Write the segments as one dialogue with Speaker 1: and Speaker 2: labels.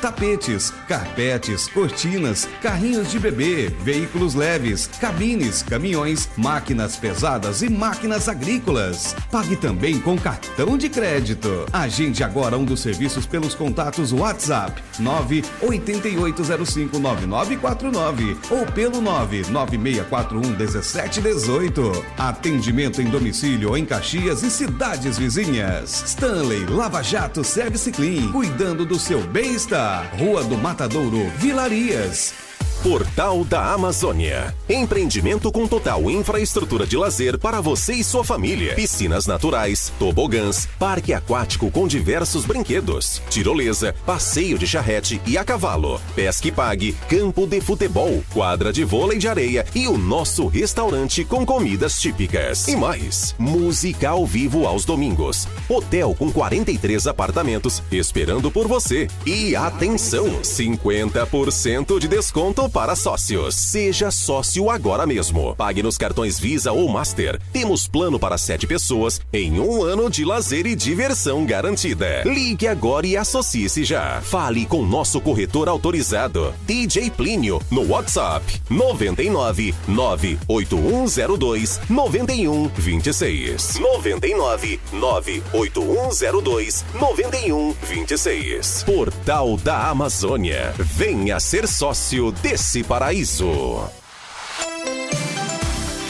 Speaker 1: tapetes, carpetes, cortinas, carrinhos de bebê, veículos leves, cabines, caminhões, máquinas pesadas e máquinas agrícolas. Pague também com cartão de crédito. Agende agora um dos serviços pelos contatos WhatsApp 988059949 ou pelo 996411718. Atendimento em domicílio em Caxias e cidades vizinhas. Stanley Lava Jato Service Clean, cuidando do seu bem bem-estar. Rua do Matadouro, Vilarias.
Speaker 2: Portal da Amazônia. Empreendimento com total infraestrutura de lazer para você e sua família. Piscinas naturais, tobogãs, parque aquático com diversos brinquedos, tirolesa, passeio de charrete e a cavalo, pesque pague, campo de futebol, quadra de vôlei de areia e o nosso restaurante com comidas típicas. E mais, música ao vivo aos domingos. Hotel com 43 apartamentos esperando por você. E atenção, 50% de desconto para sócios. Seja sócio agora mesmo. Pague nos cartões Visa ou Master. Temos plano para sete pessoas em um ano de lazer e diversão garantida. Ligue agora e associe-se já. Fale com nosso corretor autorizado, DJ Plínio, no WhatsApp 99 98102 9126. 99 98102 9126. Portal da Amazônia. Venha ser sócio desse esse paraíso.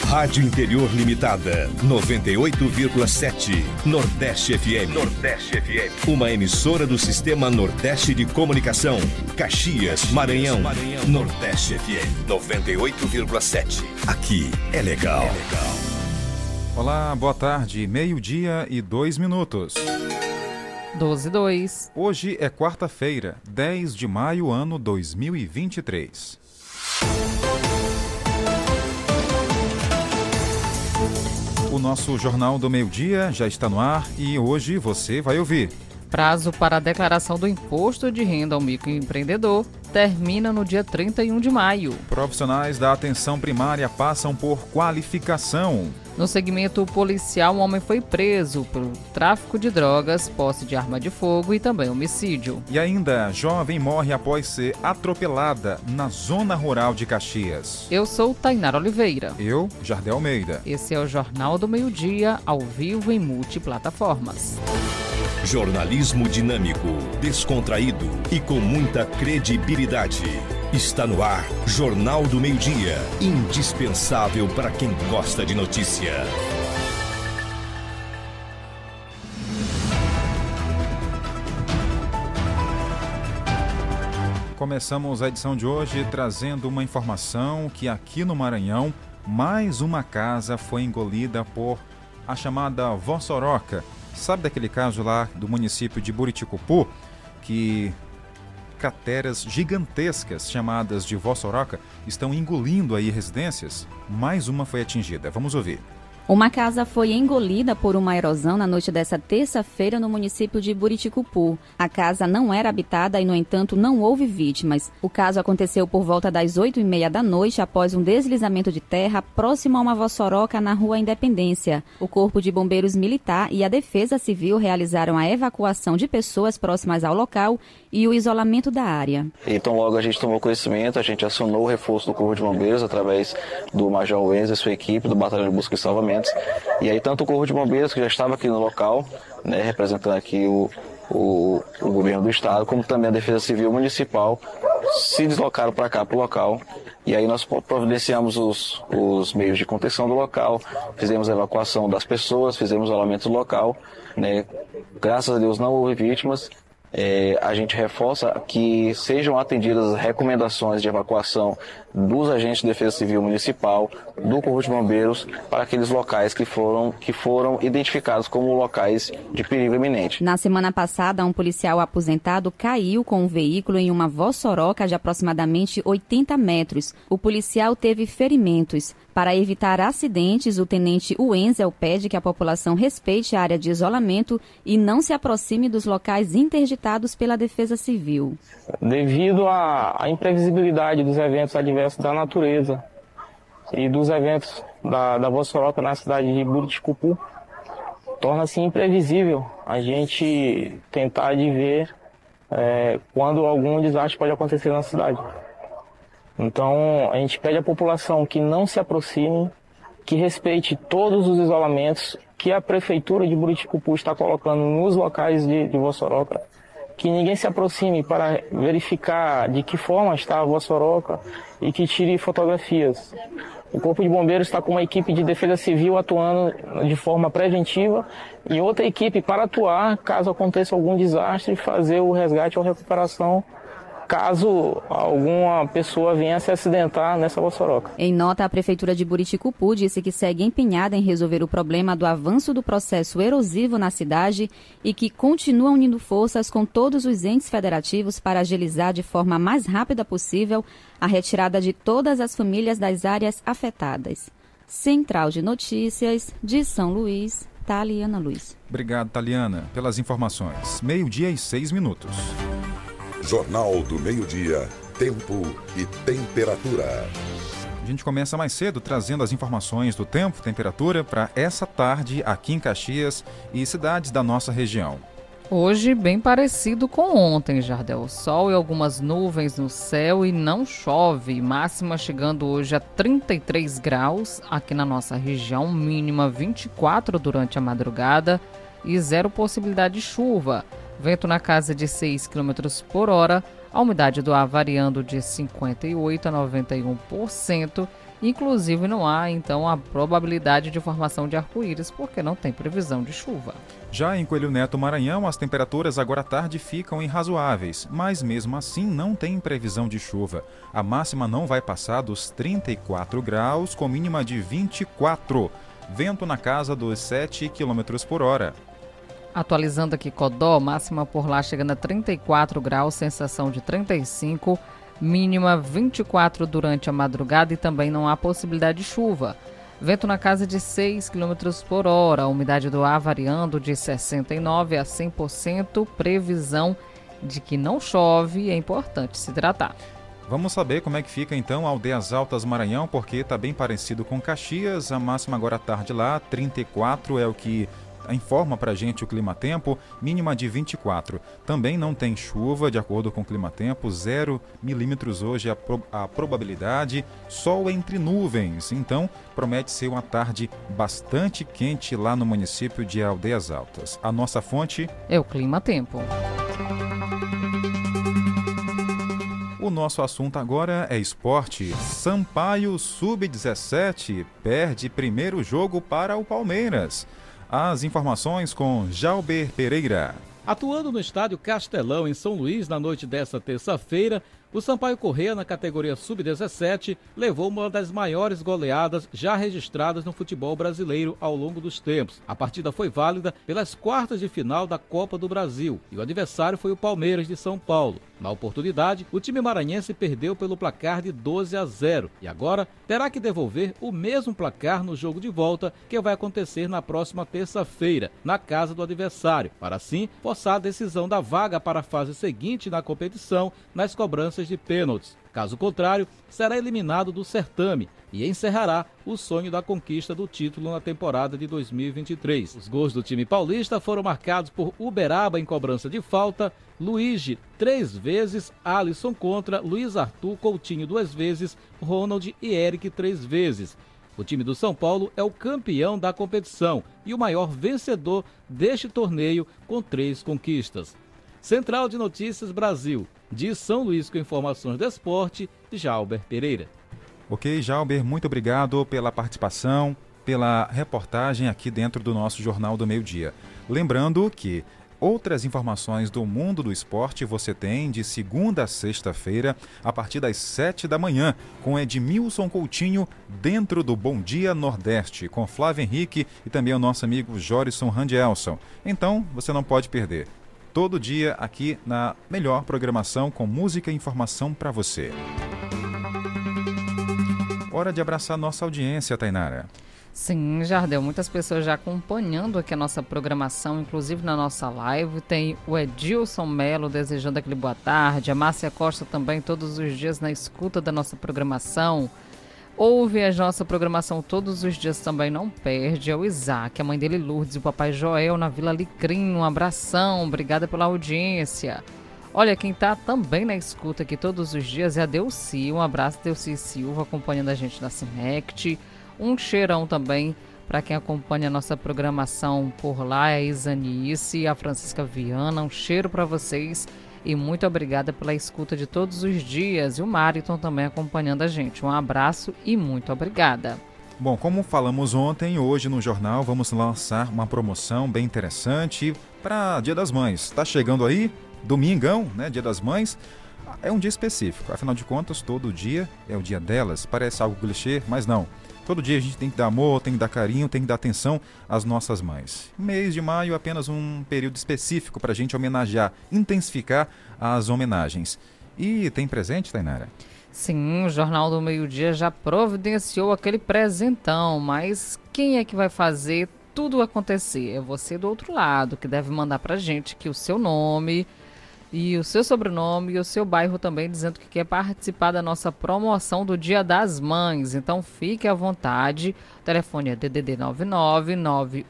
Speaker 3: Rádio Interior Limitada, 98,7. Nordeste FM.
Speaker 4: Nordeste FM.
Speaker 3: Uma emissora do Sistema Nordeste de Comunicação. Caxias, Maranhão. Maranhão. Nordeste FM, 98,7. Aqui é legal. É legal.
Speaker 5: Olá, boa tarde. Meio-dia e dois minutos.
Speaker 6: 12 2.
Speaker 5: Hoje é quarta-feira, 10 de maio, ano 2023. O nosso Jornal do Meio-Dia já está no ar e hoje você vai ouvir.
Speaker 6: Prazo para a declaração do imposto de renda ao microempreendedor termina no dia 31 de maio.
Speaker 5: Profissionais da atenção primária passam por qualificação.
Speaker 6: No segmento policial, um homem foi preso por tráfico de drogas, posse de arma de fogo e também homicídio.
Speaker 5: E ainda, jovem morre após ser atropelada na zona rural de Caxias.
Speaker 6: Eu sou Tainara Oliveira.
Speaker 5: Eu, Jardel Almeida.
Speaker 6: Esse é o Jornal do Meio Dia, ao vivo em multiplataformas.
Speaker 3: Jornalismo dinâmico, descontraído e com muita credibilidade. Está no ar, Jornal do Meio Dia, indispensável para quem gosta de notícia.
Speaker 5: Começamos a edição de hoje trazendo uma informação que aqui no Maranhão, mais uma casa foi engolida por a chamada Vossoroca. Sabe daquele caso lá do município de Buriticupu, que crateras gigantescas chamadas de Vossoroca estão engolindo aí residências? Mais uma foi atingida. Vamos ouvir.
Speaker 7: Uma casa foi engolida por uma erosão na noite dessa terça-feira no município de Buriticupu. A casa não era habitada e, no entanto, não houve vítimas. O caso aconteceu por volta das oito e meia da noite após um deslizamento de terra próximo a uma vossoroca na rua Independência. O Corpo de Bombeiros Militar e a Defesa Civil realizaram a evacuação de pessoas próximas ao local e o isolamento da área.
Speaker 8: Então, logo a gente tomou conhecimento, a gente acionou o reforço do Corpo de Bombeiros através do Major Wenz e sua equipe do Batalhão de Busca e Salvamento e aí tanto o Corpo de Bombeiros, que já estava aqui no local, né, representando aqui o, o, o, governo do estado, como também a Defesa Civil Municipal, se deslocaram para cá, para o local. E aí nós providenciamos os, os meios de contenção do local, fizemos a evacuação das pessoas, fizemos o do local. Né? Graças a Deus não houve vítimas é, a gente reforça que sejam atendidas as recomendações de evacuação dos agentes de defesa civil municipal, do Corpo de Bombeiros, para aqueles locais que foram, que foram identificados como locais de perigo iminente.
Speaker 7: Na semana passada, um policial aposentado caiu com um veículo em uma vossoroca de aproximadamente 80 metros. O policial teve ferimentos. Para evitar acidentes, o tenente Wenzel pede que a população respeite a área de isolamento e não se aproxime dos locais interditados pela Defesa Civil.
Speaker 9: Devido à, à imprevisibilidade dos eventos adversos da natureza e dos eventos da, da Vossoroca na cidade de Buriticupu, torna-se imprevisível a gente tentar de ver é, quando algum desastre pode acontecer na cidade. Então, a gente pede à população que não se aproxime, que respeite todos os isolamentos que a Prefeitura de Buriticupu está colocando nos locais de, de que ninguém se aproxime para verificar de que forma está a Vossoroca e que tire fotografias. O Corpo de Bombeiros está com uma equipe de defesa civil atuando de forma preventiva e outra equipe para atuar caso aconteça algum desastre e fazer o resgate ou recuperação caso alguma pessoa venha se acidentar nessa Vossoroca.
Speaker 7: Em nota, a Prefeitura de Buriticupu disse que segue empenhada em resolver o problema do avanço do processo erosivo na cidade e que continua unindo forças com todos os entes federativos para agilizar de forma mais rápida possível a retirada de todas as famílias das áreas afetadas. Central de Notícias de São Luís, Taliana Luiz.
Speaker 5: Obrigado, Taliana, pelas informações. Meio-dia e seis minutos.
Speaker 4: Jornal do Meio-Dia, Tempo e Temperatura.
Speaker 5: A gente começa mais cedo trazendo as informações do tempo, temperatura para essa tarde aqui em Caxias e cidades da nossa região.
Speaker 6: Hoje, bem parecido com ontem, Jardel. Sol e algumas nuvens no céu e não chove. Máxima chegando hoje a 33 graus aqui na nossa região, mínima 24 durante a madrugada e zero possibilidade de chuva. Vento na casa de 6 km por hora, a umidade do ar variando de 58% a 91%. Inclusive, não há então a probabilidade de formação de arco-íris, porque não tem previsão de chuva.
Speaker 5: Já em Coelho Neto, Maranhão, as temperaturas agora à tarde ficam irrazoáveis, mas mesmo assim não tem previsão de chuva. A máxima não vai passar dos 34 graus, com mínima de 24. Vento na casa dos 7 km por hora.
Speaker 6: Atualizando aqui Codó, máxima por lá chegando a 34 graus, sensação de 35, mínima 24 durante a madrugada e também não há possibilidade de chuva. Vento na casa de 6 km por hora, umidade do ar variando de 69% a 100%, previsão de que não chove, é importante se hidratar.
Speaker 5: Vamos saber como é que fica então Aldeias Altas Maranhão, porque está bem parecido com Caxias. A máxima agora à tarde lá, 34 é o que informa para a gente o clima-tempo, mínima de 24. Também não tem chuva, de acordo com o clima-tempo, 0 milímetros hoje a, pro, a probabilidade, sol entre nuvens. Então, promete ser uma tarde bastante quente lá no município de Aldeias Altas. A nossa fonte
Speaker 6: é o clima-tempo.
Speaker 5: O nosso assunto agora é esporte. Sampaio Sub-17 perde primeiro jogo para o Palmeiras. As informações com Jalber Pereira.
Speaker 10: Atuando no estádio Castelão, em São Luís, na noite desta terça-feira, o Sampaio Corrêa, na categoria Sub-17, levou uma das maiores goleadas já registradas no futebol brasileiro ao longo dos tempos. A partida foi válida pelas quartas de final da Copa do Brasil e o adversário foi o Palmeiras de São Paulo. Na oportunidade, o time maranhense perdeu pelo placar de 12 a 0 e agora terá que devolver o mesmo placar no jogo de volta que vai acontecer na próxima terça-feira, na casa do adversário, para assim forçar a decisão da vaga para a fase seguinte na competição nas cobranças de pênaltis. Caso contrário, será eliminado do certame e encerrará o sonho da conquista do título na temporada de 2023. Os gols do time paulista foram marcados por Uberaba em cobrança de falta, Luigi três vezes, Alisson contra, Luiz Arthur, Coutinho duas vezes, Ronald e Eric três vezes. O time do São Paulo é o campeão da competição e o maior vencedor deste torneio com três conquistas. Central de Notícias Brasil, de São Luís com informações do esporte, Jalber Pereira.
Speaker 5: Ok, Jalber, muito obrigado pela participação, pela reportagem aqui dentro do nosso Jornal do Meio Dia. Lembrando que Outras informações do mundo do esporte você tem de segunda a sexta-feira, a partir das sete da manhã, com Edmilson Coutinho, dentro do Bom Dia Nordeste, com Flávio Henrique e também o nosso amigo Jorison Randelson. Então, você não pode perder. Todo dia aqui na melhor programação com música e informação para você. Hora de abraçar nossa audiência, Tainara.
Speaker 6: Sim, Jardel, muitas pessoas já acompanhando aqui a nossa programação, inclusive na nossa live. Tem o Edilson Melo desejando aquele boa tarde, a Márcia Costa também todos os dias na escuta da nossa programação. Ouve a nossa programação todos os dias também, não perde. É o Isaac, a mãe dele Lourdes e o papai Joel na Vila Licrim. Um abração, obrigada pela audiência. Olha, quem está também na escuta aqui todos os dias é a Delci. Um abraço, Delci Silva, acompanhando a gente na Cinect. Um cheirão também para quem acompanha a nossa programação por lá, é a Isanice, a Francisca Viana. Um cheiro para vocês e muito obrigada pela escuta de todos os dias. E o Mariton também acompanhando a gente. Um abraço e muito obrigada.
Speaker 5: Bom, como falamos ontem, hoje no jornal vamos lançar uma promoção bem interessante para Dia das Mães. Está chegando aí, domingão, né? Dia das Mães. É um dia específico, afinal de contas, todo dia é o dia delas. Parece algo clichê, mas não. Todo dia a gente tem que dar amor, tem que dar carinho, tem que dar atenção às nossas mães. Mês de maio é apenas um período específico para a gente homenagear, intensificar as homenagens. E tem presente, Tainara?
Speaker 6: Sim, o Jornal do Meio Dia já providenciou aquele presentão, mas quem é que vai fazer tudo acontecer? É você do outro lado, que deve mandar pra gente que o seu nome e o seu sobrenome e o seu bairro também dizendo que quer participar da nossa promoção do Dia das Mães. Então fique à vontade. O telefone é DDD 99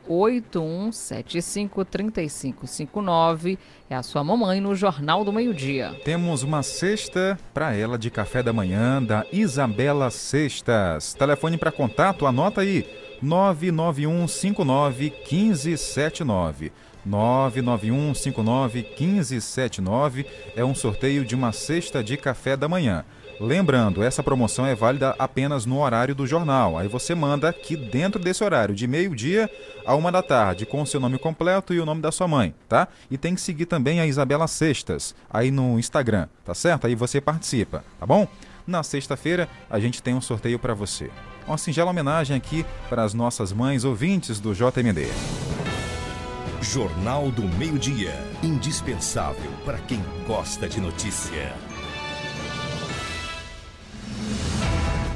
Speaker 6: 981753559. É a sua mamãe no Jornal do Meio-Dia.
Speaker 5: Temos uma cesta para ela de café da manhã da Isabela Cestas. Telefone para contato, anota aí. 99159 1579. 991591579 é um sorteio de uma cesta de café da manhã. Lembrando, essa promoção é válida apenas no horário do jornal. Aí você manda aqui dentro desse horário, de meio-dia a uma da tarde, com o seu nome completo e o nome da sua mãe, tá? E tem que seguir também a Isabela Sextas, aí no Instagram, tá certo? Aí você participa, tá bom? Na sexta-feira a gente tem um sorteio para você. Uma singela homenagem aqui para as nossas mães ouvintes do JMD.
Speaker 3: Jornal do Meio-Dia. Indispensável para quem gosta de notícia.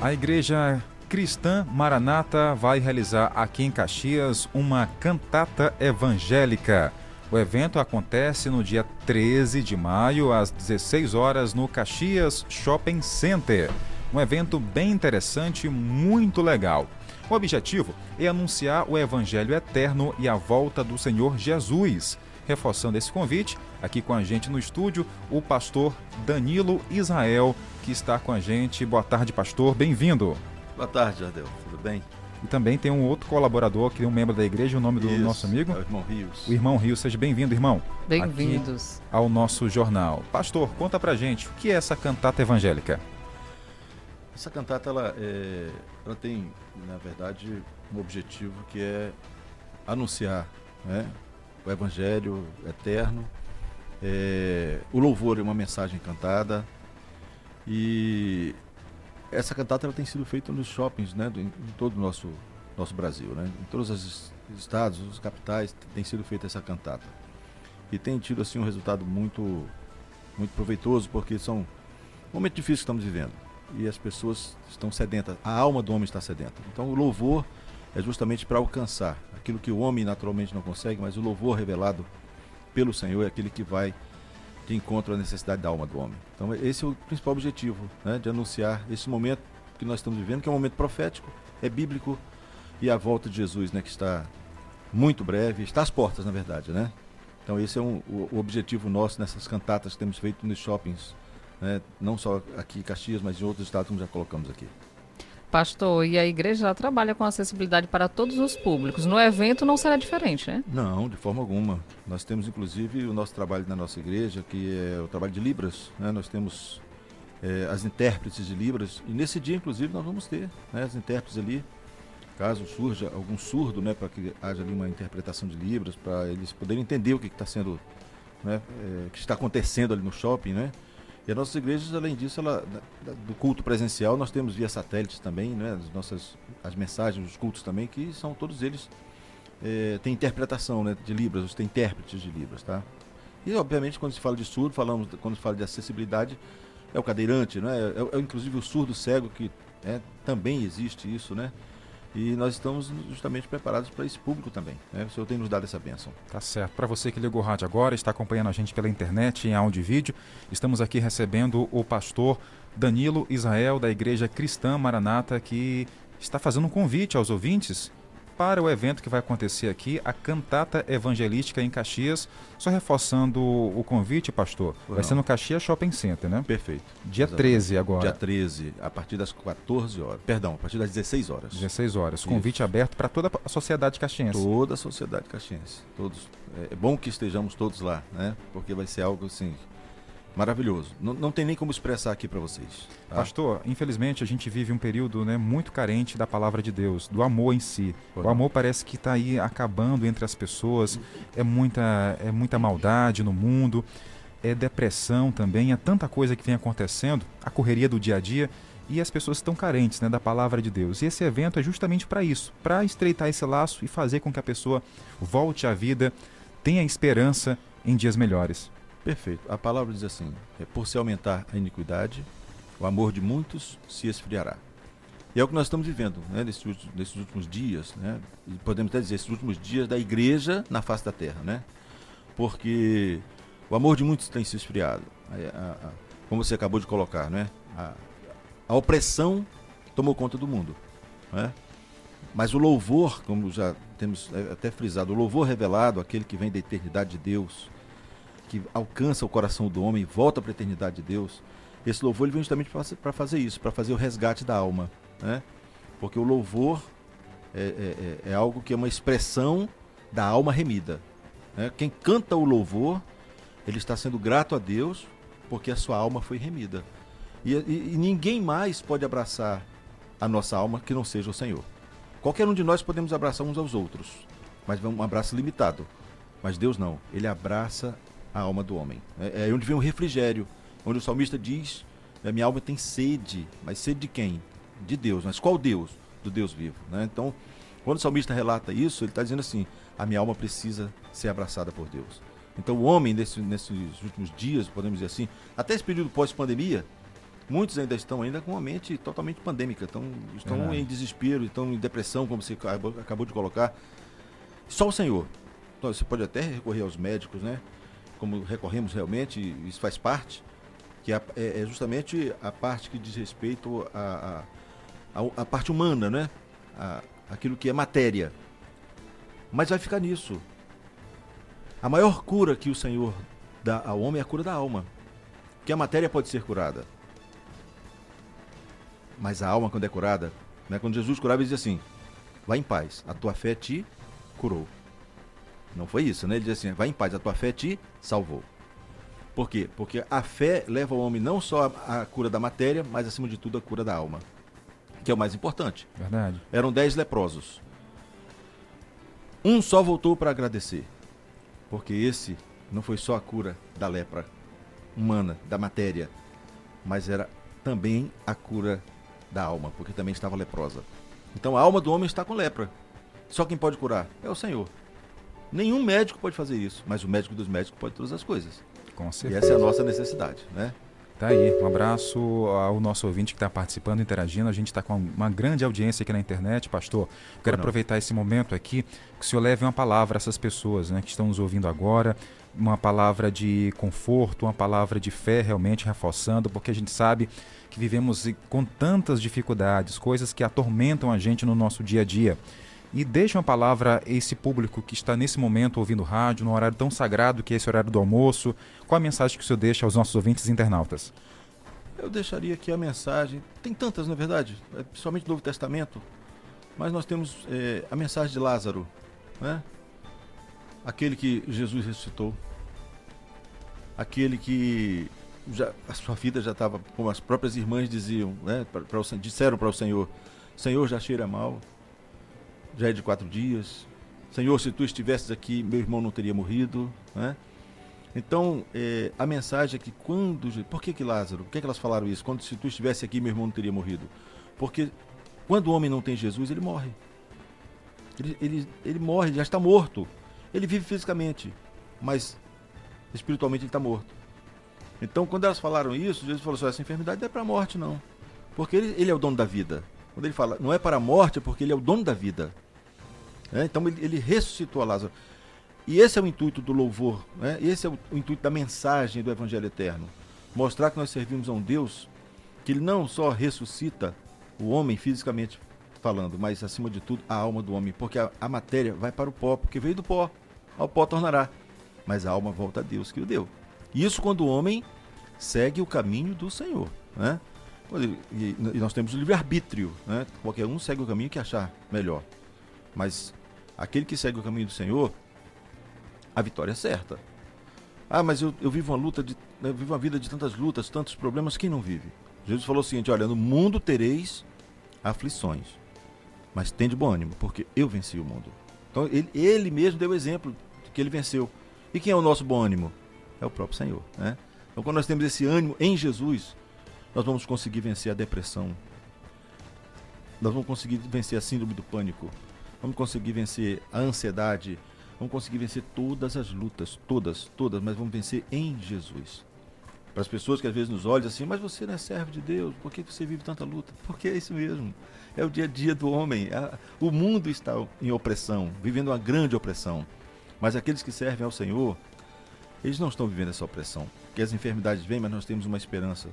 Speaker 5: A Igreja Cristã Maranata vai realizar aqui em Caxias uma cantata evangélica. O evento acontece no dia 13 de maio, às 16 horas, no Caxias Shopping Center. Um evento bem interessante muito legal. O objetivo é anunciar o Evangelho eterno e a volta do Senhor Jesus. Reforçando esse convite, aqui com a gente no estúdio, o pastor Danilo Israel, que está com a gente. Boa tarde, pastor. Bem-vindo.
Speaker 11: Boa tarde, Jardel. Tudo bem?
Speaker 5: E também tem um outro colaborador, que é um membro da igreja, o nome do
Speaker 11: Isso,
Speaker 5: nosso amigo?
Speaker 11: É o irmão Rios.
Speaker 5: O irmão Rios. Seja bem-vindo, irmão.
Speaker 6: Bem-vindos.
Speaker 5: Ao nosso jornal. Pastor, conta pra gente, o que é essa cantata evangélica?
Speaker 11: Essa cantata ela, é, ela tem, na verdade, um objetivo que é anunciar né, o Evangelho eterno. É, o louvor é uma mensagem cantada e essa cantata ela tem sido feita nos shoppings né, em, em todo o nosso, nosso Brasil. Né? Em todos os estados, os capitais, tem sido feita essa cantata. E tem tido assim, um resultado muito, muito proveitoso, porque são momentos difíceis que estamos vivendo e as pessoas estão sedentas, a alma do homem está sedenta. Então o louvor é justamente para alcançar aquilo que o homem naturalmente não consegue, mas o louvor revelado pelo Senhor é aquele que vai de encontro à necessidade da alma do homem. Então esse é o principal objetivo, né, de anunciar esse momento que nós estamos vivendo, que é um momento profético, é bíblico e a volta de Jesus, né, que está muito breve, está às portas, na verdade, né? Então esse é um, o, o objetivo nosso nessas cantatas que temos feito nos shoppings né? não só aqui em Caxias, mas em outros estados, como já colocamos aqui.
Speaker 6: Pastor, e a igreja já trabalha com acessibilidade para todos os públicos. No evento não será diferente, né?
Speaker 11: Não, de forma alguma. Nós temos, inclusive, o nosso trabalho na nossa igreja, que é o trabalho de Libras. Né? Nós temos é, as intérpretes de Libras. E nesse dia, inclusive, nós vamos ter né, as intérpretes ali, caso surja algum surdo, né, para que haja ali uma interpretação de Libras, para eles poderem entender o que está sendo, né, é, que está acontecendo ali no shopping, né? E as nossas igrejas, além disso, ela, do culto presencial, nós temos via satélites também, né? As nossas as mensagens, os cultos também, que são todos eles é, têm interpretação né, de Libras, tem intérpretes de Libras, tá? E obviamente quando se fala de surdo, falamos quando se fala de acessibilidade, é o cadeirante, né? É, é inclusive o surdo cego que é, também existe isso, né? E nós estamos justamente preparados para esse público também. Né? O Senhor tem nos dado essa bênção.
Speaker 5: Tá certo. Para você que ligou o rádio agora, está acompanhando a gente pela internet, em áudio e vídeo, estamos aqui recebendo o pastor Danilo Israel, da Igreja Cristã Maranata, que está fazendo um convite aos ouvintes para o evento que vai acontecer aqui, a Cantata Evangelística em Caxias. Só reforçando o convite, pastor,
Speaker 11: Por
Speaker 5: vai
Speaker 11: não.
Speaker 5: ser no Caxias Shopping Center, né?
Speaker 11: Perfeito.
Speaker 5: Dia
Speaker 11: Exatamente.
Speaker 5: 13 agora.
Speaker 11: Dia 13, a partir das 14 horas. Perdão, a partir das 16 horas.
Speaker 5: 16 horas.
Speaker 11: Isso.
Speaker 5: Convite aberto para toda a sociedade caxiense.
Speaker 11: Toda a sociedade caxiense. Todos. É bom que estejamos todos lá, né? Porque vai ser algo assim maravilhoso. Não, não tem nem como expressar aqui para vocês. tá?
Speaker 5: Pastor, infelizmente a gente vive um período né, muito carente da palavra de Deus, do amor em si. O amor parece que está aí acabando entre as pessoas. É muita, é muita maldade no mundo, é depressão também, é tanta coisa que vem acontecendo, a correria do dia a dia. E as pessoas estão carentes né, da palavra de Deus. E esse evento é justamente para isso, para estreitar esse laço e fazer com que a pessoa volte à vida, tenha esperança em dias melhores.
Speaker 11: Perfeito. A palavra diz assim: é, por se aumentar a iniquidade, o amor de muitos se esfriará. E é o que nós estamos vivendo né, nesses, últimos, nesses últimos dias, né? Podemos até dizer, esses últimos dias da igreja na face da terra, né? Porque o amor de muitos tem se esfriado. A- a- a- como você acabou de colocar, né? A, a opressão tomou conta do mundo, né? Mas o louvor, como já temos é, até frisado, o louvor revelado, aquele que vem da eternidade de Deus, que alcança o coração do homem volta para a eternidade de Deus, esse louvor ele vem justamente para fazer isso, para fazer o resgate da alma. Né? Porque o louvor é, é- é- é algo que é uma expressão da alma remida. né? Quem canta o louvor, ele está sendo grato a Deus porque a sua alma foi remida. E, e- e ninguém mais pode abraçar a nossa alma que não seja o Senhor. Qualquer um de nós podemos abraçar uns aos outros, mas é um abraço limitado. Mas Deus não, ele abraça a alma do homem. É, é onde vem o refrigério, onde o salmista diz: "A minha alma tem sede, mas sede de quem? De Deus. Mas qual Deus? Do Deus vivo. né? Então, quando o salmista relata isso, ele está dizendo assim: a minha alma precisa ser abraçada por Deus. Então, o homem, nesse- nesses últimos dias, podemos dizer assim, até esse período pós-pandemia, muitos ainda estão ainda com uma mente totalmente pandêmica, estão, estão
Speaker 5: Verdade.
Speaker 11: em desespero, estão em depressão, como você acabou, acabou de colocar. Só o Senhor. Então, você pode até recorrer aos médicos, né? Como recorremos realmente, isso faz parte, que é, é- é justamente a parte que diz respeito à a, a, a parte humana, né? A, aquilo que é matéria. Mas vai ficar nisso. A maior cura que o Senhor dá ao homem é a cura da alma. Que a matéria pode ser curada. Mas a alma, quando é curada, né? quando Jesus curava, ele dizia assim: Vai em paz, a tua fé te curou. Não foi isso, né? Ele dizia assim: Vai em paz, a tua fé te salvou. Por quê? Porque a fé leva o homem não só à à cura da matéria, mas acima de tudo a cura da alma. Que é o mais importante.
Speaker 5: Verdade.
Speaker 11: Eram dez leprosos. Um só voltou para agradecer. Porque esse não foi só a cura da lepra humana, da matéria, mas era também a cura da alma, porque também estava leprosa. Então a alma do homem está com lepra. Só quem pode curar é o Senhor. Nenhum médico pode fazer isso, mas o médico dos médicos pode todas as coisas.
Speaker 5: Com
Speaker 11: E
Speaker 5: certeza.
Speaker 11: essa é a nossa necessidade, né?
Speaker 5: Tá aí, um abraço ao nosso ouvinte que está participando, interagindo. A gente está com uma grande audiência aqui na internet, pastor. Quero
Speaker 11: não.
Speaker 5: aproveitar esse momento aqui que o senhor leve uma palavra a essas pessoas né, que estão nos ouvindo agora, uma palavra de conforto, uma palavra de fé realmente reforçando, porque a gente sabe que vivemos e- com tantas dificuldades, coisas que atormentam a gente no nosso dia a dia. E deixa uma palavra a esse público que está nesse momento ouvindo rádio, num horário tão sagrado que é esse horário do almoço. Qual a mensagem que o senhor deixa aos nossos ouvintes internautas?
Speaker 11: Eu deixaria aqui a mensagem. Tem tantas, na verdade, é, principalmente no Novo Testamento. Mas nós temos é, a mensagem de Lázaro, né? Aquele que Jesus ressuscitou. Aquele que já, a sua vida já estava, como as próprias irmãs diziam, né? Pra, pra o disseram para o Senhor: Senhor, já cheira mal, já é de quatro dias. Senhor, se tu estivesses aqui, meu irmão não teria morrido, né? Então, eh, a mensagem é que quando. Por que, que Lázaro? Por que, que elas falaram isso? Quando se tu estivesse aqui, meu irmão não teria morrido. Porque quando o homem não tem Jesus, ele morre. Ele, ele, ele morre, já está morto. Ele vive fisicamente, mas espiritualmente ele está morto. Então, quando elas falaram isso, Jesus falou assim: essa enfermidade não é para a morte, não. Porque ele, ele é o dono da vida. Quando ele fala, não é para a morte, é porque ele é o dono da vida. Né? Então, ele, ele ressuscitou a Lázaro. E esse é o intuito do louvor, né? esse é o, o intuito da mensagem do Evangelho Eterno. Mostrar que nós servimos a um Deus que ele não só ressuscita o homem fisicamente falando, mas acima de tudo a alma do homem, porque a, a matéria vai para o pó, porque veio do pó, ao pó tornará, mas a alma volta a Deus que o deu. Isso quando o homem segue o caminho do Senhor, né? E, nós temos o livre-arbítrio, né? Qualquer um segue o caminho que achar melhor. Mas aquele que segue o caminho do Senhor, a vitória é certa. Ah, mas eu, eu vivo uma luta, de, eu vivo uma vida de tantas lutas, tantos problemas, quem não vive? Jesus falou o seguinte: olha, no mundo tereis aflições, mas tende bom ânimo, porque eu venci o mundo. Então ele, ele mesmo deu o exemplo de que ele venceu. E quem é o nosso bom ânimo? É o próprio Senhor, né? Então quando nós temos esse ânimo em Jesus, nós vamos conseguir vencer a depressão. Nós vamos conseguir vencer a síndrome do pânico. Vamos conseguir vencer a ansiedade. Vamos conseguir vencer todas as lutas, todas, todas, mas vamos vencer em Jesus. Para as pessoas que às vezes nos olham assim, mas você não é servo de Deus, por que você vive tanta luta? Porque é isso mesmo. É o dia a dia do homem. O mundo está em opressão, vivendo uma grande opressão. Mas aqueles que servem ao Senhor, eles não estão vivendo essa opressão. Porque as enfermidades vêm, mas nós temos uma esperança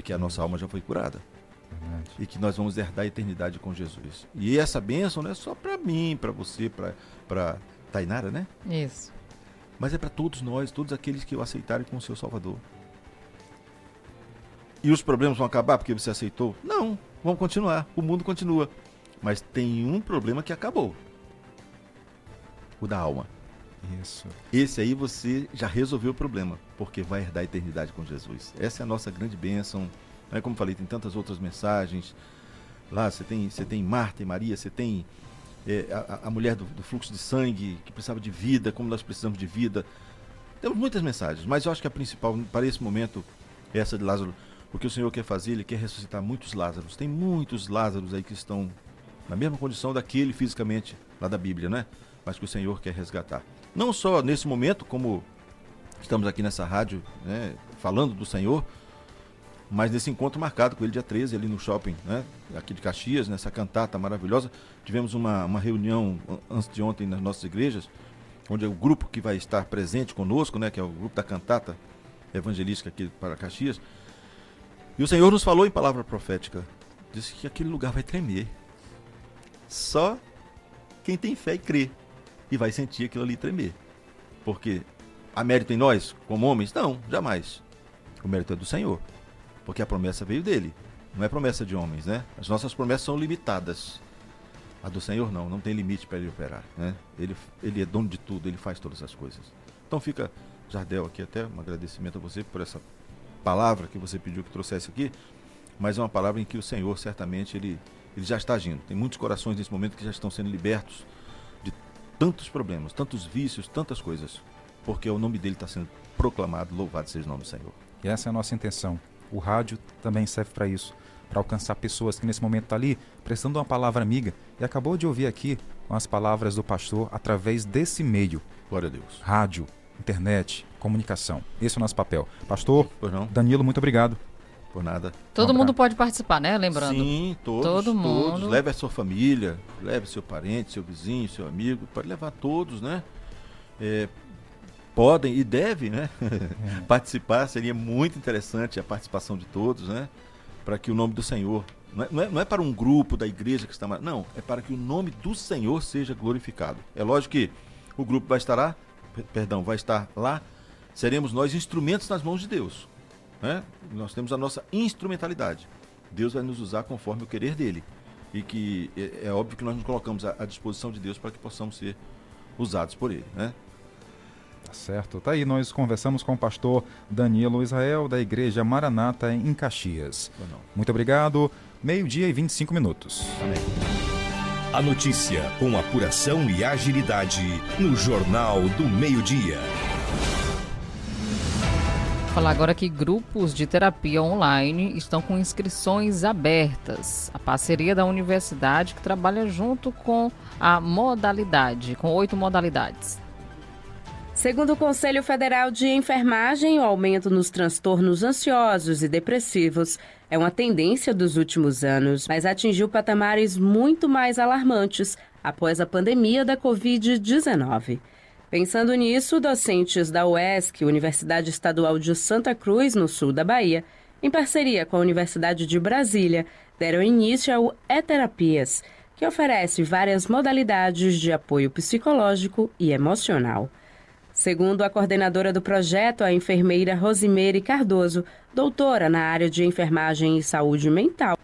Speaker 11: de que a nossa alma já foi curada. Verdade. E que nós vamos herdar a eternidade com Jesus. E essa bênção não é só para mim, para você, para Tainara, né?
Speaker 6: Isso.
Speaker 11: Mas é para todos nós, todos aqueles que o aceitarem como seu Salvador. E os problemas vão acabar porque você aceitou? Não, vão continuar. O mundo continua. Mas tem um problema que acabou: o da alma.
Speaker 5: Isso.
Speaker 11: Esse aí você já resolveu o problema, porque vai herdar a eternidade com Jesus. Essa é a nossa grande bênção. Né? Como falei, tem tantas outras mensagens. Lá você tem, você tem Marta e Maria, você tem é, a, a, mulher do, do, fluxo de sangue, que precisava de vida, como nós precisamos de vida. Temos muitas mensagens, mas eu acho que a principal para esse momento é essa de Lázaro. O que o Senhor quer fazer, Ele quer ressuscitar muitos Lázaros. Tem muitos Lázaros aí que estão na mesma condição daquele fisicamente lá da Bíblia, né? Mas que o Senhor quer resgatar. Não só nesse momento, como estamos aqui nessa rádio, né, falando do Senhor, mas nesse encontro marcado com ele dia 13 ali no shopping, né, aqui de Caxias, nessa cantata maravilhosa. Tivemos uma, uma reunião antes de ontem nas nossas igrejas, onde é o grupo que vai estar presente conosco, né, que é o grupo da cantata evangelística aqui para Caxias. E o Senhor nos falou em palavra profética, disse que aquele lugar vai tremer. Só quem tem fé e crê e vai sentir aquilo ali tremer. Porque há mérito em nós, como homens? Não, jamais. O mérito é do Senhor. Porque a promessa veio dele. Não é promessa de homens, né? As nossas promessas são limitadas. A do Senhor não, não tem limite para ele operar, né? Ele, ele é dono de tudo, ele faz todas as coisas. Então fica, Jardel, aqui até um agradecimento a você por essa palavra que você pediu que trouxesse aqui, mas é uma palavra em que o Senhor certamente ele, ele já está agindo. Tem muitos corações nesse momento que já estão sendo libertos tantos problemas, tantos vícios, tantas coisas, porque o nome dele está sendo proclamado, louvado seja o nome do Senhor.
Speaker 5: E essa é a nossa intenção. O rádio também serve para isso, para alcançar pessoas que nesse momento estão tá ali prestando uma palavra amiga e acabou de ouvir aqui com as palavras do pastor através desse meio.
Speaker 11: Glória a Deus.
Speaker 5: Rádio, internet, comunicação. Esse é o nosso papel. Pastor Danilo, muito obrigado.
Speaker 11: Por nada.
Speaker 6: Todo um mundo pode participar, né? Lembrando.
Speaker 11: Sim, todos. Todo mundo. Todos. Leve a sua família, leve seu parente, seu vizinho, seu amigo. Pode levar todos, né? É, podem e devem, né? É. participar. Seria muito interessante a participação de todos, né? Para que o nome do Senhor. Não é, não é, não é para um grupo da igreja que está. Não, é para que o nome do Senhor seja glorificado. É lógico que o grupo vai estar lá, perdão, vai estar lá. Seremos nós instrumentos nas mãos de Deus né? Nós temos a nossa instrumentalidade. Deus vai nos usar conforme o querer dele. E que é, é óbvio que nós nos colocamos à, à, disposição de Deus para que possamos ser usados por ele, né?
Speaker 5: Tá certo. Tá aí, nós conversamos com o pastor Danilo Israel, da Igreja Maranata, em Caxias. Muito obrigado. Meio-dia e 25 minutos.
Speaker 11: Amém.
Speaker 3: A notícia com apuração e agilidade no Jornal do Meio-Dia.
Speaker 6: Falar agora que grupos de terapia online estão com inscrições abertas. A parceria da universidade que trabalha junto com a modalidade, com oito modalidades.
Speaker 12: Segundo o Conselho Federal de Enfermagem, o aumento nos transtornos ansiosos e depressivos é uma tendência dos últimos anos, mas atingiu patamares muito mais alarmantes após a pandemia da Covid-19. Pensando nisso, docentes da UESC, Universidade Estadual de Santa Cruz, no sul da Bahia, em parceria com a Universidade de Brasília, deram início ao E-Terapias, que oferece várias modalidades de apoio psicológico e emocional. Segundo a coordenadora do projeto, a enfermeira Rosimeire Cardoso, doutora na área de enfermagem e saúde mental,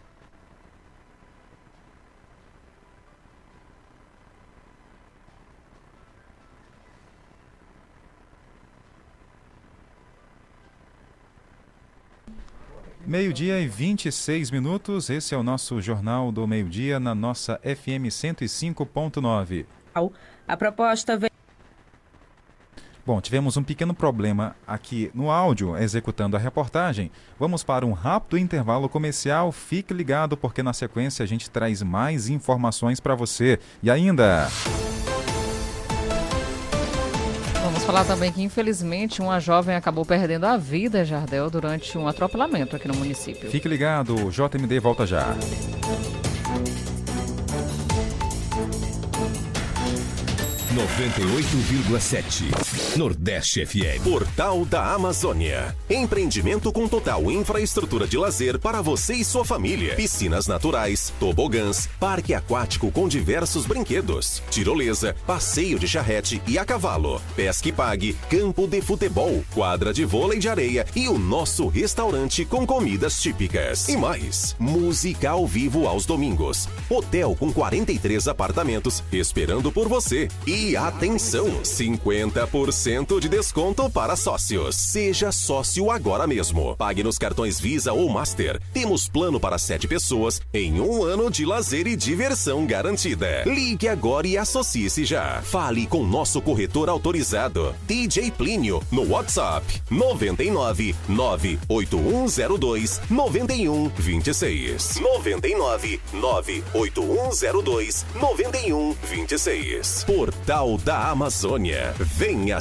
Speaker 5: Meio-dia e 26 minutos, esse é o nosso Jornal do Meio-Dia na nossa FM 105.9.
Speaker 12: A proposta vem.
Speaker 5: Bom, tivemos um pequeno problema aqui no áudio executando a reportagem. Vamos para um rápido intervalo comercial. Fique ligado porque na sequência a gente traz mais informações para você. E ainda.
Speaker 6: Falar também que, infelizmente, uma jovem acabou perdendo a vida, Jardel, durante um atropelamento aqui no município.
Speaker 5: Fique ligado, JMD volta já.
Speaker 2: 98,7 Nordeste FM. Portal da Amazônia. Empreendimento com total infraestrutura de lazer para você e sua família. Piscinas naturais, tobogãs, parque aquático com diversos brinquedos, tirolesa, passeio de charrete e a cavalo, pesque pague, campo de futebol, quadra de vôlei de areia e o nosso restaurante com comidas típicas. E mais, música ao vivo aos domingos. Hotel com 43 apartamentos esperando por você. E atenção, 50% de desconto para sócios. Seja sócio agora mesmo. Pague nos cartões Visa ou Master. Temos plano para sete pessoas em um ano de lazer e diversão garantida. Ligue agora e associe-se já. Fale com nosso corretor autorizado, DJ Plínio, no WhatsApp 99 98102 9126. 99 98102 9126. Portal da Amazônia. Venha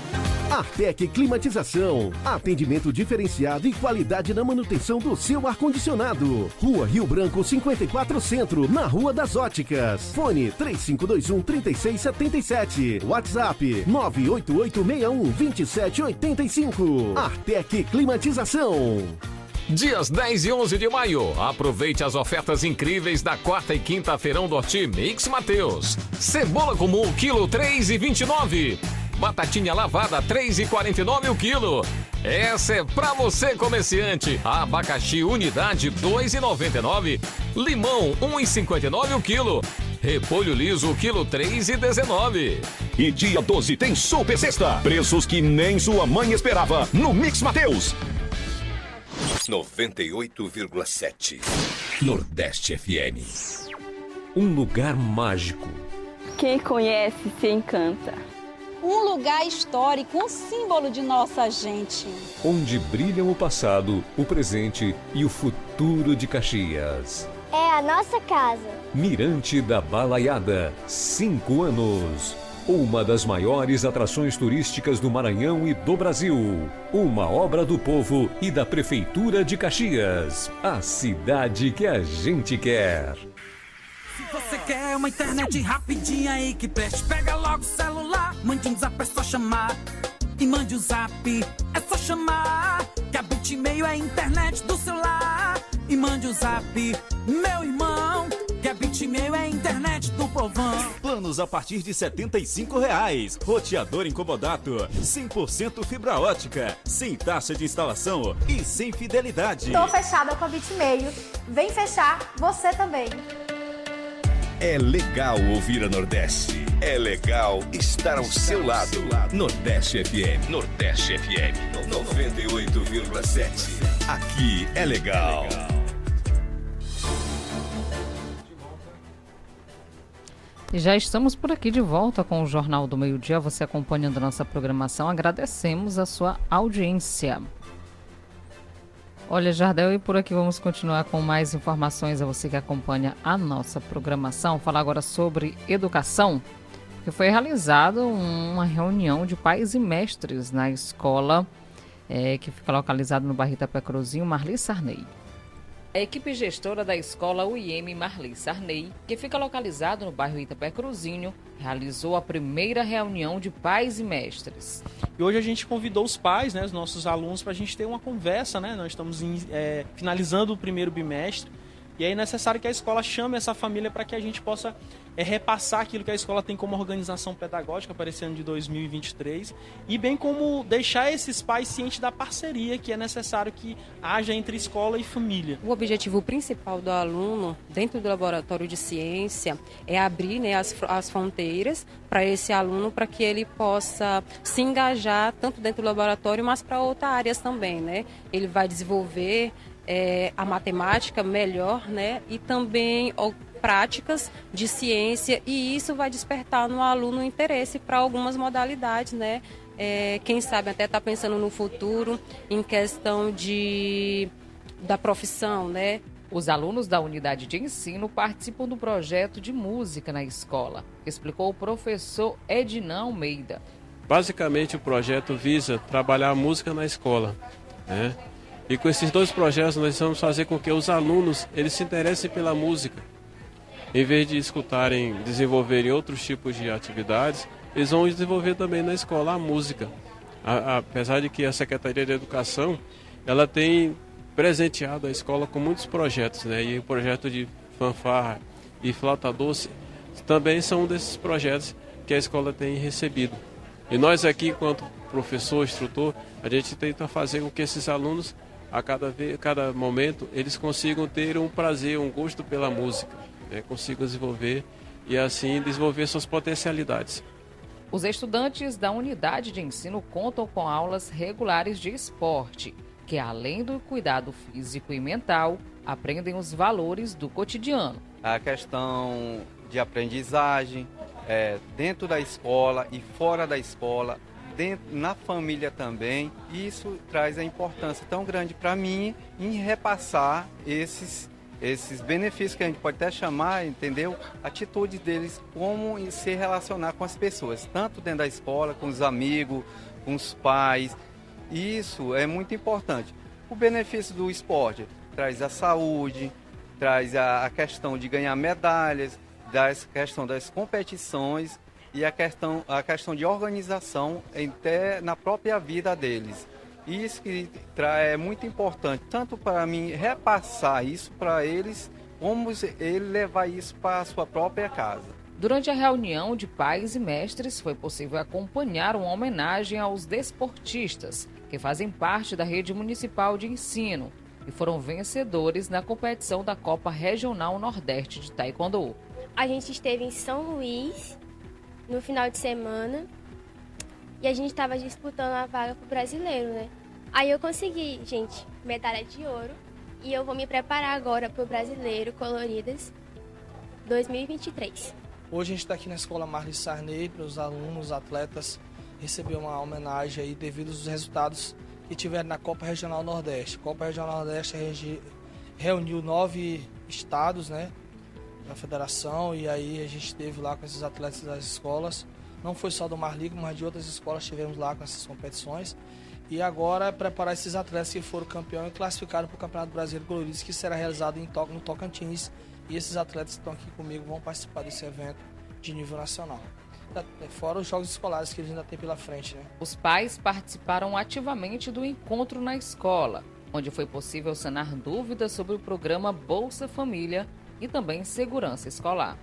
Speaker 13: Artec Climatização. Atendimento diferenciado e qualidade na manutenção do seu ar-condicionado. Rua Rio Branco 54 Centro, na Rua das Óticas. Fone 3521 3677. WhatsApp 98861 2785. Artec Climatização.
Speaker 14: Dias 10 e 11 de maio. Aproveite as ofertas incríveis da quarta e quinta feirão do Horti Mix Mateus. Cebola comum, quilo 3,29. Batatinha lavada, 3,49 o quilo. Essa é pra você, comerciante. Abacaxi, unidade, 2,99. Limão, 1,59 o quilo. Repolho liso, quilo 3,19.
Speaker 3: E dia 12 tem Super Sexta. Preços que nem sua mãe esperava no Mix Mateus.
Speaker 2: 98,7 Nordeste FM.
Speaker 15: Um lugar mágico.
Speaker 16: Quem conhece se encanta.
Speaker 17: Um lugar histórico, um símbolo de nossa gente.
Speaker 15: Onde brilham o passado, o presente e o futuro de Caxias.
Speaker 18: É a nossa casa.
Speaker 15: Mirante da Balaiada, cinco anos. Uma das maiores atrações turísticas do Maranhão e do Brasil. Uma obra do povo e da Prefeitura de Caxias. A cidade que a gente quer.
Speaker 19: Se você quer uma internet rapidinha aí que preste, pega logo o celular, mande um zap, é só chamar. E mande o um zap, é só chamar. Que a Bitmail é a internet do celular. E mande o um zap, meu irmão. Que a Bitmail é a internet do povão.
Speaker 20: Planos a partir de 75 reais. Roteador incomodato. 100% fibra ótica. Sem taxa de instalação e sem fidelidade.
Speaker 21: Tô fechada com a Bitmail. Vem fechar você também.
Speaker 3: É legal ouvir a Nordeste. É legal estar ao seu lado. Nordeste FM. Nordeste FM. 98,7. Aqui é legal.
Speaker 6: E já estamos por aqui de volta com o Jornal do Meio Dia. Você acompanhando nossa programação. Agradecemos a sua audiência. Olha, Jardel, e por aqui vamos continuar com mais informações a você que acompanha a nossa programação. Falar agora sobre educação. porque foi realizada uma reunião de pais e mestres na escola é, que fica localizada no bairro Itapé Cruzinho, Marli Sarney. A equipe gestora da escola UIM Marli Sarney, que fica localizado no bairro Itapé Cruzinho, realizou a primeira reunião de pais e mestres.
Speaker 18: E hoje a gente convidou os pais, né, os nossos alunos, para a gente ter uma conversa. Né? Nós estamos é, finalizando o primeiro bimestre e é necessário que a escola chame essa família para que a gente possa é, repassar aquilo que a escola tem como organização pedagógica para esse ano de 2023 e bem como deixar esses pais cientes da parceria que é necessário que haja entre escola e família.
Speaker 22: O objetivo principal do aluno dentro do laboratório de ciência é abrir né, as, as fronteiras para esse aluno para que ele possa se engajar tanto dentro do laboratório, mas para outras áreas também. Né? Ele vai desenvolver é, a matemática melhor, né? E também práticas de ciência e isso vai despertar no aluno interesse para algumas modalidades, né? É, quem sabe até está pensando no futuro em questão de da profissão, né?
Speaker 6: Os alunos da unidade de ensino participam do projeto de música na escola, explicou o professor Ednan Almeida.
Speaker 23: Basicamente, o projeto visa trabalhar a música na escola. Né? E com esses dois projetos nós vamos fazer com que os alunos eles se interessem pela música. Em vez de escutarem, desenvolverem outros tipos de atividades, eles vão desenvolver também na escola a música. A, a, apesar de que a Secretaria de Educação ela tem presenteado a escola com muitos projetos, né? E o projeto de fanfarra e flauta doce também são um desses projetos que a escola tem recebido. E nós aqui, enquanto professor, instrutor, a gente tenta fazer com que esses alunos a cada, vez, a cada momento eles consigam ter um prazer, um gosto pela música, né? consigam desenvolver e assim desenvolver suas potencialidades.
Speaker 6: Os estudantes da unidade de ensino contam com aulas regulares de esporte, que além do cuidado físico e mental, aprendem os valores do cotidiano.
Speaker 24: A questão de aprendizagem é, dentro da escola e fora da escola, dentro, na família também. Isso traz a importância tão grande para mim em repassar esses esses benefícios que a gente pode até chamar, entendeu? Atitudes deles, como se relacionar com as pessoas, tanto dentro da escola, com os amigos, com os pais. Isso é muito importante. O benefício do esporte traz a saúde, traz a, a questão de ganhar medalhas, da questão das competições e a questão, a questão de organização até na própria vida deles. Isso que é muito importante, tanto para mim repassar isso para eles, como ele levar isso para a sua própria casa.
Speaker 6: Durante a reunião de pais e mestres, foi possível acompanhar uma homenagem aos desportistas que fazem parte da rede municipal de ensino e foram vencedores na competição da Copa Regional Nordeste de Taekwondo.
Speaker 25: A gente esteve em São Luís no final de semana e a gente estava disputando a vaga pro brasileiro, né? Aí eu consegui, gente, medalha de ouro e eu vou me preparar agora pro brasileiro Coloridas 2023.
Speaker 26: Hoje a gente está aqui na Escola Marli Sarney para os alunos, atletas receber uma homenagem aí devido aos resultados que tiveram na Copa Regional Nordeste. Copa Regional Nordeste reuniu nove estados, né? da federação e aí a gente esteve lá com esses atletas das escolas. Não foi só do Marligo, mas de outras escolas tivemos lá com essas competições. E agora é preparar esses atletas que foram campeão e classificaram para o Campeonato Brasileiro Coloridos, que será realizado em no Tocantins. E esses atletas que estão aqui comigo vão participar desse evento de nível nacional. Fora os jogos escolares que eles ainda têm pela frente. Né?
Speaker 6: Os pais participaram ativamente do encontro na escola, onde foi possível sanar dúvidas sobre o programa Bolsa Família e também segurança escolar.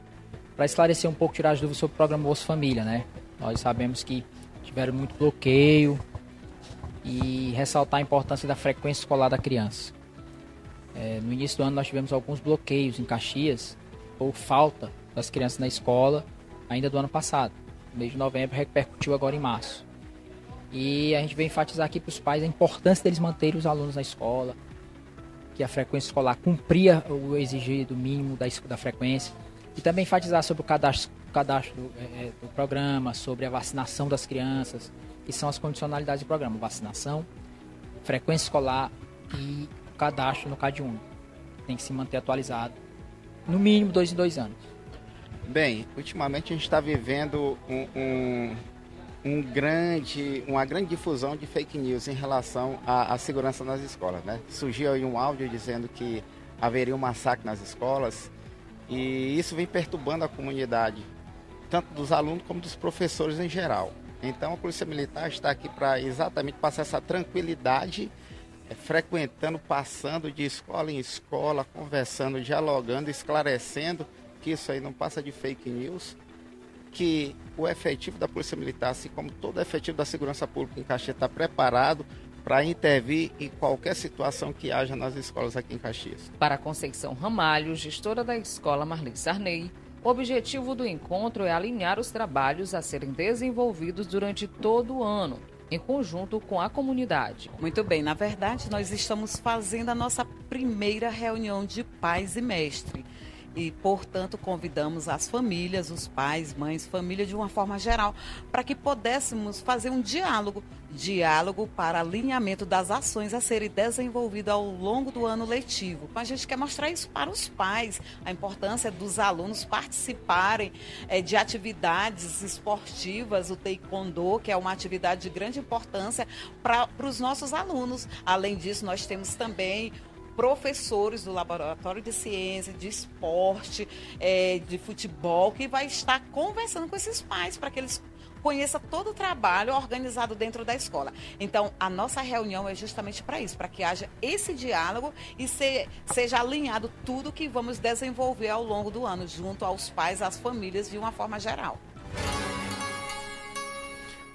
Speaker 27: Para esclarecer um pouco, tirar as dúvidas sobre o programa Bolsa Família, né? Nós sabemos que tiveram muito bloqueio e ressaltar a importância da frequência escolar da criança. É, no início do ano nós tivemos alguns bloqueios em Caxias por falta das crianças na escola ainda do ano passado. No mês de novembro repercutiu agora em março. E a gente vem enfatizar aqui para os pais a importância deles manterem os alunos na escola, que a frequência escolar cumpria o exigido mínimo da, da frequência. E também enfatizar sobre o cadastro, cadastro do, é, é, do programa, sobre a vacinação das crianças, que são as condicionalidades do programa: vacinação, frequência escolar e cadastro no CAD único. Tem que se manter atualizado, no mínimo dois em dois anos.
Speaker 28: Bem, ultimamente a gente está vivendo um, um, um, grande, uma grande difusão de fake news em relação à, à, segurança nas escolas. Né? Surgiu aí um áudio dizendo que haveria um massacre nas escolas e isso vem perturbando a comunidade, tanto dos alunos como dos professores em geral. Então a Polícia Militar está aqui para exatamente passar essa tranquilidade, é, frequentando, passando de escola em escola, conversando, dialogando, esclarecendo que isso aí não passa de fake news, que o efetivo da Polícia Militar, assim como todo efetivo da Segurança Pública em Caxias, está preparado para intervir em qualquer situação que haja nas escolas aqui em Caxias.
Speaker 6: Para Conceição Ramalho, gestora da escola Marli Sarney, o objetivo do encontro é alinhar os trabalhos a serem desenvolvidos durante todo o ano, em conjunto com a comunidade.
Speaker 29: Muito bem, na verdade, nós estamos fazendo a nossa primeira reunião de pais e mestre e, portanto, convidamos as famílias, os pais, mães, família de uma forma geral, para que pudéssemos fazer um diálogo diálogo para alinhamento das ações a serem desenvolvidas ao longo do ano letivo. A gente quer mostrar isso para os pais, a importância dos alunos participarem é, de atividades esportivas, o taekwondo, que é uma atividade de grande importância para os nossos alunos. Além disso, nós temos também professores do Laboratório de Ciência, de Esporte, é, de Futebol, que vai estar conversando com esses pais para que eles conheçam todo o trabalho organizado dentro da escola. Então, a nossa reunião é justamente para isso, para que haja esse diálogo e se, seja alinhado tudo que vamos desenvolver ao longo do ano, junto aos pais, às famílias, de uma forma geral.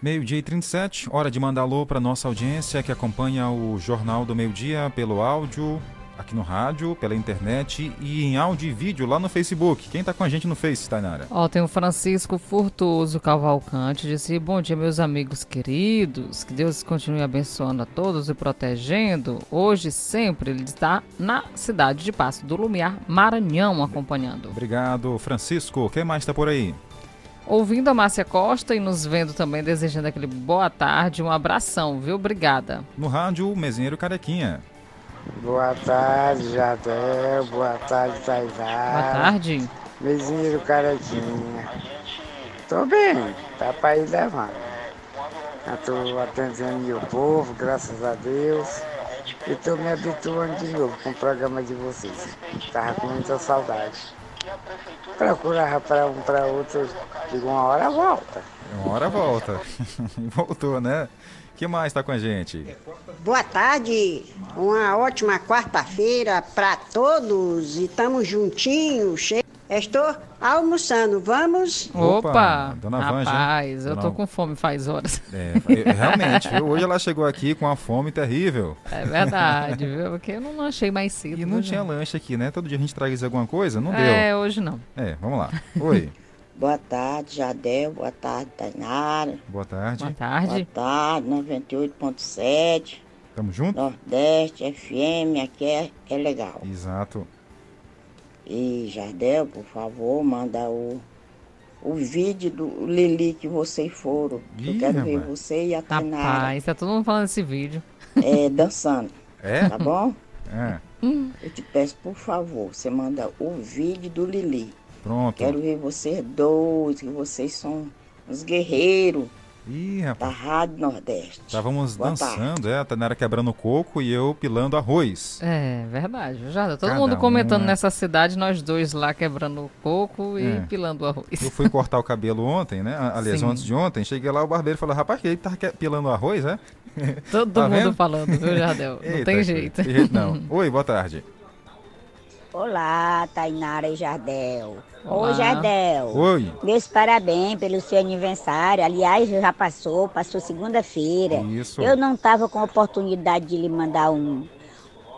Speaker 5: Meio-dia e 37, hora de mandar alô para nossa audiência que acompanha o Jornal do Meio-Dia pelo áudio, aqui no rádio, pela internet e em áudio e vídeo lá no Facebook. Quem está com a gente no Face, Tainara?
Speaker 6: Ó, tem o Francisco Furtuoso Cavalcante, disse, bom dia meus amigos queridos, que Deus continue abençoando a todos e protegendo. Hoje, sempre, ele está na cidade de Passo do Lumiar, Maranhão, acompanhando.
Speaker 5: Obrigado, Francisco. Quem mais está por aí?
Speaker 6: ouvindo a Márcia Costa e nos vendo também, desejando aquele boa tarde, um abração, viu? Obrigada.
Speaker 5: No rádio, o Mesinheiro Carequinha.
Speaker 30: Boa tarde, Jadel. Boa tarde, Taizara.
Speaker 6: Boa tarde.
Speaker 30: Mesinheiro Carequinha. Tô bem, tá pra ir levando. Eu tô atendendo o povo, graças a Deus. E tô me habituando de novo com o programa de vocês. Tava com muita saudade. Procurava para um para outro, digo, uma hora volta.
Speaker 5: Uma hora volta. Voltou, né? Que mais está com a gente?
Speaker 31: Boa tarde, uma ótima quarta-feira para todos e estamos juntinhos, cheios. Estou almoçando, vamos?
Speaker 6: Opa, dona Vanja. Rapaz, eu dona... tô com fome faz horas.
Speaker 5: É, realmente, hoje ela chegou aqui com uma fome terrível.
Speaker 6: É verdade, viu? Porque eu não lanchei mais cedo.
Speaker 5: E não tinha lanche aqui, né? Todo dia a gente traz alguma coisa, não deu.
Speaker 6: É, hoje não.
Speaker 5: É, vamos lá. Oi.
Speaker 31: Boa tarde, Jadel. Boa tarde, Tainara.
Speaker 5: Boa tarde.
Speaker 6: Boa tarde.
Speaker 31: Boa tarde, 98.7.
Speaker 5: Tamo junto?
Speaker 31: Nordeste, FM, aqui é, é legal.
Speaker 5: Exato.
Speaker 31: E Jardel, por favor, manda o, o vídeo do Lili que vocês foram. Ih, eu quero ver você e a Tainara.
Speaker 6: Rapaz, tá todo mundo falando desse vídeo.
Speaker 31: É, dançando.
Speaker 5: É?
Speaker 31: Tá bom?
Speaker 5: É.
Speaker 31: Eu te peço, por favor, você manda o vídeo do Lili.
Speaker 5: Pronto.
Speaker 31: Quero ver vocês dois, que vocês são os guerreiros.
Speaker 5: Ih, rapaz.
Speaker 31: Da Rádio Nordeste.
Speaker 5: Estávamos dançando, é, a Tanera quebrando coco e eu pilando arroz.
Speaker 6: É, verdade. Já todo Cada mundo comentando um, é. nessa cidade, nós dois lá quebrando coco e é. pilando arroz.
Speaker 5: Eu fui cortar o cabelo ontem, né? Aliás, Sim. antes de ontem, cheguei lá, o barbeiro falou, rapaz, que ele tá pilando arroz, é?
Speaker 6: Todo tá mundo vendo? falando, viu, Jardel? Não Eita, tem jeito.
Speaker 5: Tem jeito não. Oi, boa tarde.
Speaker 31: Olá, Tainara e Jardel. Olá. Ô, Jardel.
Speaker 5: Oi.
Speaker 31: Meus parabéns pelo seu aniversário. Aliás, já passou, passou segunda-feira.
Speaker 5: Isso.
Speaker 31: Eu não estava com a oportunidade de lhe mandar um,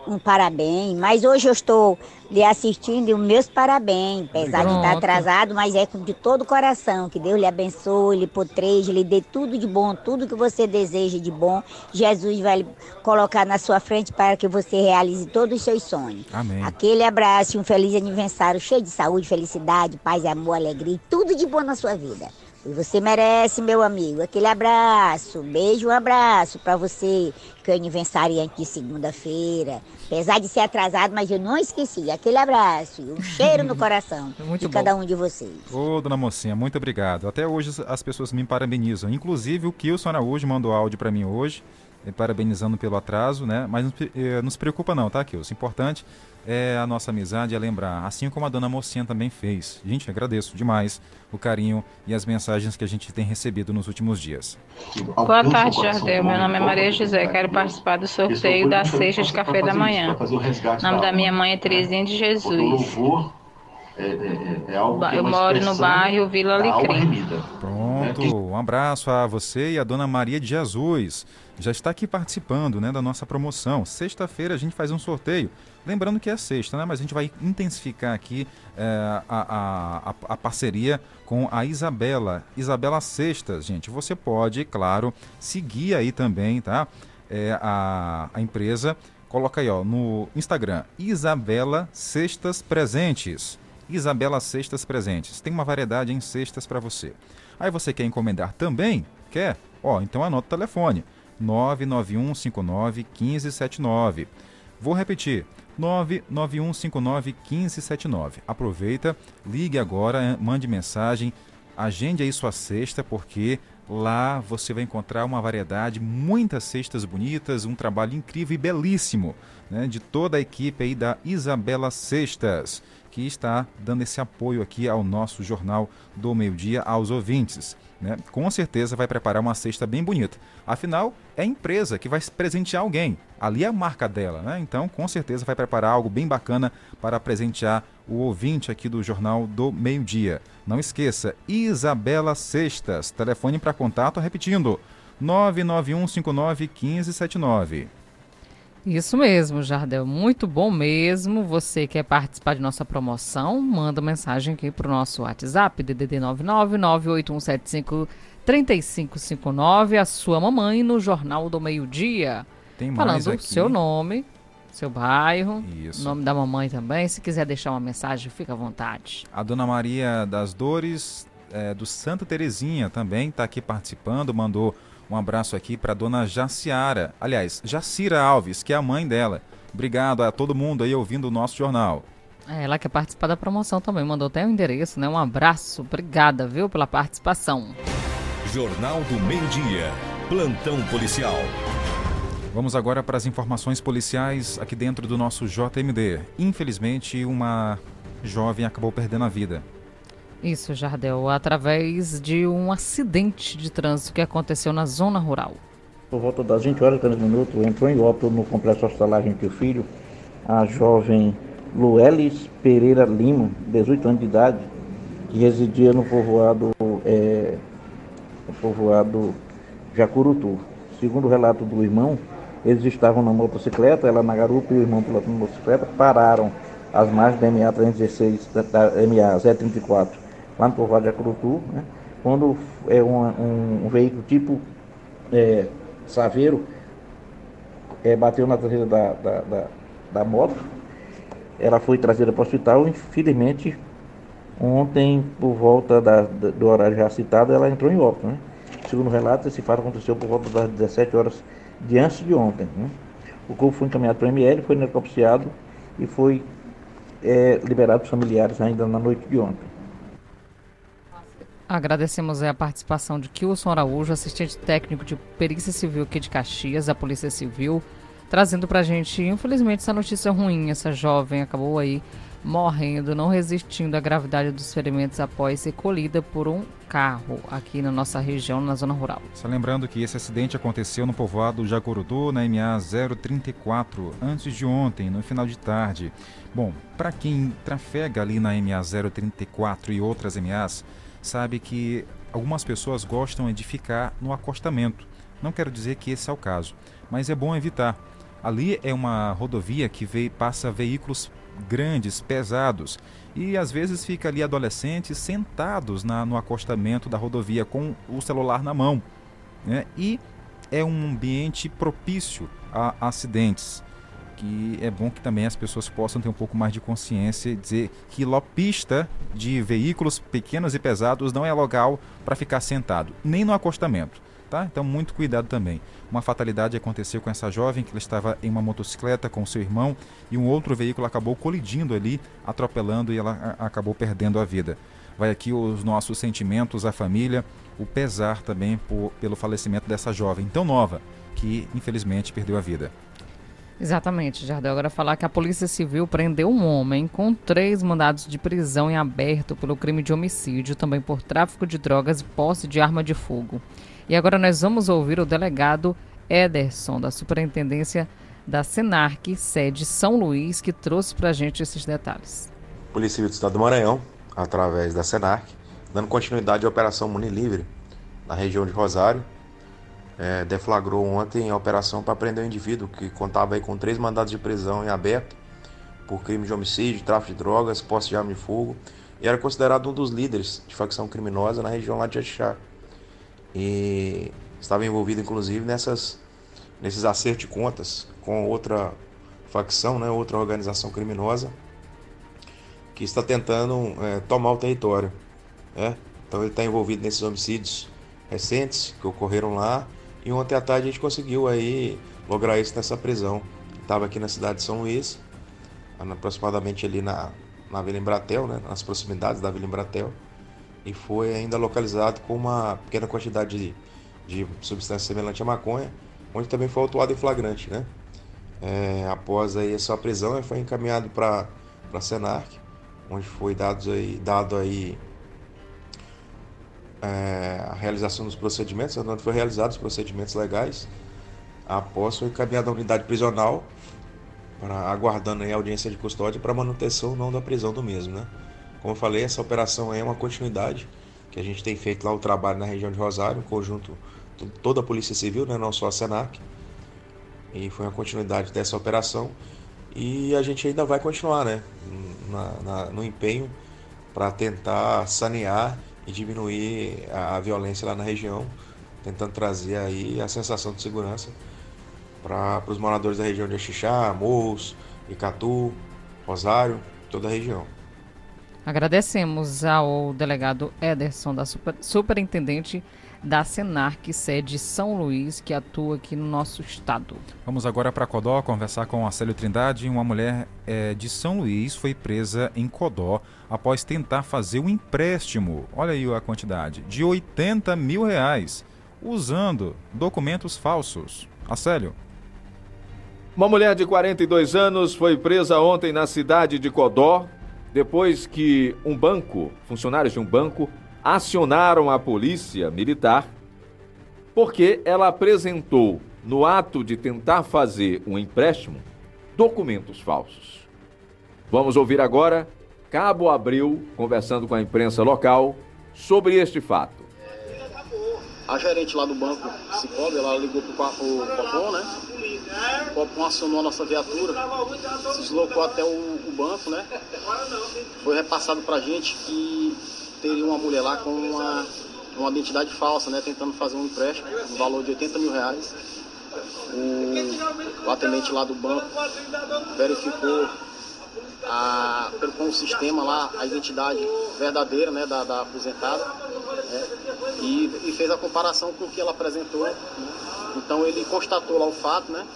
Speaker 31: um parabéns, mas hoje eu estou lhe assistindo e os meus parabéns, apesar Pronto. de estar atrasado, mas é de todo o coração, que Deus lhe abençoe, lhe potreje, lhe dê tudo de bom, tudo que você deseja de bom, Jesus vai colocar na sua frente para que você realize todos os seus sonhos.
Speaker 5: Amém.
Speaker 31: Aquele abraço um feliz aniversário cheio de saúde, felicidade, paz, amor, alegria e tudo de bom na sua vida. E você merece, meu amigo, aquele abraço. Beijo, um abraço para você, que é aniversariante de segunda-feira. Apesar de ser atrasado, mas eu não esqueci. Aquele abraço um cheiro no coração
Speaker 5: Muito
Speaker 31: de
Speaker 5: bom.
Speaker 31: cada um de vocês.
Speaker 5: Ô, dona mocinha, muito obrigado. Até hoje as- as pessoas me parabenizam. Inclusive o Kilson Araújo mandou áudio para mim hoje, eh, parabenizando pelo atraso, né? Mas não, se- eh, não se preocupa não, tá, Kilson? Importante é a nossa amizade, é lembrar, assim como a dona mocinha também fez. Gente, agradeço demais o carinho e as mensagens que a gente tem recebido nos últimos dias.
Speaker 32: Boa tarde, Jardel. Meu nome é Maria José. Quero participar do sorteio da cesta de café da manhã. O nome da minha mãe é Terezinha de Jesus. Ba- Eu moro no bairro Vila Alecrim.
Speaker 5: Pronto, um abraço a você e a dona Maria de Jesus. Já está aqui participando né, da nossa promoção. Sexta-feira a gente faz um sorteio. Lembrando que é sexta, né? Mas a gente vai intensificar aqui eh, a, a, a, parceria com a Isabela. Isabela Sextas, gente. Você pode, claro, seguir aí também, tá? Eh, a, a empresa. Coloca aí, ó, no Instagram, Isabela Cestas Presentes. Isabela Cestas Presentes. Tem uma variedade em cestas para você. Aí você quer encomendar também? Quer? Ó, então anota o telefone. 99159 1579. Vou repetir. 99159 1579. Aproveita, ligue agora, mande mensagem, agende aí sua cesta, porque lá você vai encontrar uma variedade, muitas cestas bonitas, um trabalho incrível e belíssimo né, de toda a equipe aí da Isabela Cestas, que está dando esse apoio aqui ao nosso Jornal do Meio Dia, aos ouvintes. Né? Com certeza vai preparar uma cesta bem bonita. Afinal, é a empresa que vai presentear alguém. Ali é a marca dela, né? Então, com certeza vai preparar algo bem bacana para presentear o ouvinte aqui do Jornal do Meio Dia. Não esqueça, Isabela Cestas. Telefone para contato, repetindo, 99159 1579.
Speaker 6: Isso mesmo, Jardel. Muito bom mesmo. Você quer participar de nossa promoção? Manda mensagem aqui para o nosso WhatsApp, DDD 99981753559, a sua mamãe no Jornal do Meio Dia.
Speaker 5: Tem mais
Speaker 6: Falando o
Speaker 5: aqui.
Speaker 6: seu nome, seu bairro,
Speaker 5: Isso.
Speaker 6: nome da mamãe também. Se quiser deixar uma mensagem, fica à vontade.
Speaker 5: A Dona Maria das Dores, é, do Santa Terezinha, também está aqui participando, mandou um abraço aqui para Dona Jaciara, aliás, Jacira Alves, que é a mãe dela. Obrigado a todo mundo aí ouvindo o nosso jornal.
Speaker 6: É, Ela quer participar da promoção também, mandou até o endereço, né? Um abraço, obrigada, viu, pela participação.
Speaker 3: Jornal do Meio-Dia. Plantão policial.
Speaker 5: Vamos agora para as informações policiais aqui dentro do nosso JMD. Infelizmente, uma jovem acabou perdendo a vida.
Speaker 6: Isso, Jardel, através de um acidente de trânsito que aconteceu na zona rural.
Speaker 33: Por volta das 20 horas e 40 minutos, entrou em óbito no complexo hospitalar Gentil Filho a jovem Luelis Pereira Lima, 18 anos de idade, que residia no povoado, é, povoado Jacurutu. Segundo o relato do irmão, eles estavam na motocicleta, ela na garupa e o irmão pilotando motocicleta, pararam às margens da MA 316, da, da MA 034, lá no povoado Jacurutu, né? quando é um, um, um veículo tipo é, Saveiro é, bateu na traseira da, da, da, da moto. Ela foi trazida para o hospital. Infelizmente, ontem, por volta da- da- do horário já citado, ela entrou em óbito. Né? Segundo o relato, esse fato aconteceu por volta das 17 horas de antes de ontem. Né? O corpo foi encaminhado para o ML, foi necropsiado e foi é, liberado para os familiares ainda na noite de ontem.
Speaker 6: Agradecemos a participação de Kilson Araújo, assistente técnico de Perícia Civil aqui de Caxias, da Polícia Civil, trazendo pra gente, infelizmente, essa notícia ruim. Essa jovem acabou aí morrendo, não resistindo à gravidade dos ferimentos após ser colhida por um carro aqui na nossa região, na zona rural.
Speaker 5: Só lembrando que esse acidente aconteceu no povoado Jacurutu, na MA 034, antes de ontem, no final de tarde. Bom, para quem trafega ali na MA 034 e outras MAs, sabe que algumas pessoas gostam de ficar no acostamento. Não quero dizer que esse é o caso, mas é bom evitar. Ali é uma rodovia que vê, passa veículos grandes, pesados, e às vezes fica ali adolescentes sentados na, no acostamento da rodovia com o celular na mão. Né? E é um ambiente propício a acidentes. Que é bom que também as pessoas possam ter um pouco mais de consciência e dizer que pista de veículos pequenos e pesados não é local para ficar sentado, nem no acostamento. Tá? Então, muito cuidado também. Uma fatalidade aconteceu com essa jovem que ela estava em uma motocicleta com seu irmão e um outro veículo acabou colidindo ali, atropelando e ela acabou perdendo a vida. Vai aqui os nossos sentimentos à família, o pesar também por, pelo falecimento dessa jovem tão nova que infelizmente perdeu a vida.
Speaker 6: Exatamente, Jardel. Agora falar que a Polícia Civil prendeu um homem com três mandados de prisão em aberto pelo crime de homicídio, também por tráfico de drogas e posse de arma de fogo. E agora nós vamos ouvir o delegado Ederson, da Superintendência da Senarc, sede São Luís, que trouxe para a gente esses detalhes.
Speaker 34: Polícia Civil do Estado do Maranhão, através da Senarc, dando continuidade à Operação Muni Livre, na região de Rosário, é, deflagrou ontem a operação para prender um indivíduo que contava com três mandados de prisão em aberto por crime de homicídio, tráfico de drogas, posse de arma de fogo e era considerado um dos líderes de facção criminosa na região lá de Axixá. E estava envolvido inclusive nessas, nesses acertos de contas com outra facção, né, outra organização criminosa que está tentando é, tomar o território. Né? Então ele está envolvido nesses homicídios recentes que ocorreram lá e ontem à tarde a gente conseguiu aí lograr isso nessa prisão. Estava aqui na cidade de São Luís, aproximadamente ali na, na Vila Embratel, né, nas proximidades da Vila Embratel, e foi ainda localizado com uma pequena quantidade de, de substância semelhante à maconha, onde também foi autuado em flagrante. Né? É, após aí a sua prisão, ele foi encaminhado para a Senarc, onde foi dado aí, dado aí é, a realização dos procedimentos, onde foi realizados os procedimentos legais, após foi encaminhada a unidade prisional, para, aguardando a audiência de custódia para manutenção ou não da prisão do mesmo. Né? Como eu falei, essa operação é uma continuidade que a gente tem feito lá o trabalho na região de Rosário, em conjunto toda a Polícia Civil, né? não só a Senac, e foi uma continuidade dessa operação e a gente ainda vai continuar né? na, na no empenho para tentar sanear e diminuir a, a violência lá na região, tentando trazer aí a sensação de segurança para os moradores da região de Axixá, Morros, Icatu, Rosário, toda a região.
Speaker 6: Agradecemos ao delegado Ederson, da super, superintendente da Senarc, sede São Luís, que atua aqui no nosso estado.
Speaker 5: Vamos agora para Codó conversar com a Célio Trindade. Uma mulher é, de São Luís foi presa em Codó após tentar fazer um empréstimo, olha aí a quantidade, de 80 mil reais, usando documentos falsos. Acélio.
Speaker 35: Uma mulher de 42 anos foi presa ontem na cidade de Codó, depois que um banco, funcionários de um banco, acionaram a polícia militar porque ela apresentou, no ato de tentar fazer um empréstimo, documentos falsos. Vamos ouvir agora Cabo Abreu conversando com a imprensa local sobre este fato.
Speaker 36: A gerente lá do banco Cicobi, ela ligou para o Copom, né? O Copom acionou a nossa viatura, se deslocou até o, o banco, né? Foi repassado para a gente que teria uma mulher lá com uma, uma identidade falsa, né? Tentando fazer um empréstimo no valor de 80 mil reais. O, o atendente lá do banco verificou a, pelo, com o sistema lá a identidade verdadeira né, da, da aposentada né, e, e, fez a comparação com o que ela apresentou. Né. Então ele constatou lá o fato, né?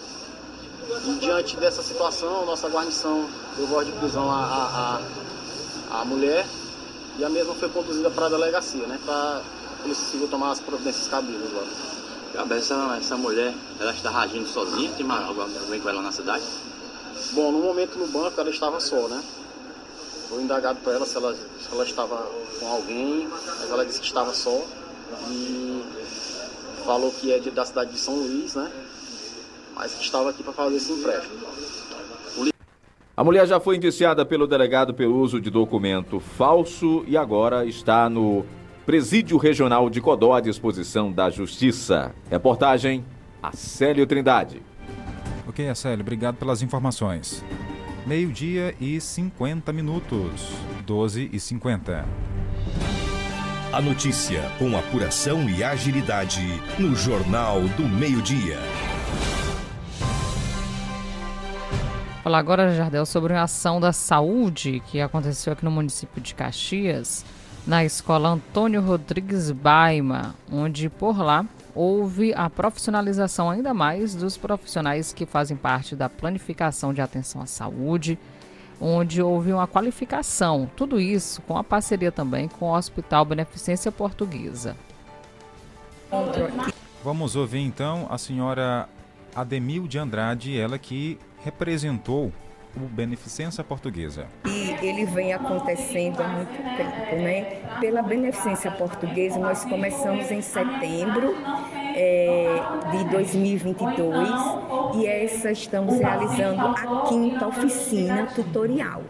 Speaker 36: E diante dessa situação, nossa guarnição deu voz de prisão à, à, à mulher e a mesma foi conduzida para a delegacia, né? Para a Polícia Civil tomar as providências cabíveis lá.
Speaker 37: Essa, essa mulher, ela está agindo sozinha? Tem alguém com ela na cidade?
Speaker 36: Bom, no momento no banco ela estava só, né? Foi indagado para ela se, ela se ela estava com alguém, mas ela disse que estava só. E falou que é de, da cidade de São Luís, né? Mas que estava aqui para fazer esse empréstimo.
Speaker 35: A mulher já foi indiciada pelo delegado pelo uso de documento falso e agora está no Presídio Regional de Codó à disposição da Justiça. Reportagem Acélio Trindade.
Speaker 5: Ok, Acélio, obrigado pelas informações. Meio-dia e 50 minutos. 12 e 50.
Speaker 3: A notícia com apuração e agilidade no Jornal do Meio-Dia.
Speaker 6: Falar agora, Jardel, sobre uma ação da saúde que aconteceu aqui no município de Caxias, na escola Antônio Rodrigues Baima, onde por lá houve a profissionalização ainda mais dos profissionais que fazem parte da planificação de atenção à saúde, onde houve uma qualificação. Tudo isso com a parceria também com o Hospital Beneficência Portuguesa.
Speaker 5: Vamos ouvir então a senhora Ademil de Andrade, ela que representou o Beneficência Portuguesa.
Speaker 38: E ele vem acontecendo há muito tempo, né? Pela Beneficência Portuguesa, nós começamos em setembro é, de 2022 e essa estamos realizando a quinta oficina tutorial.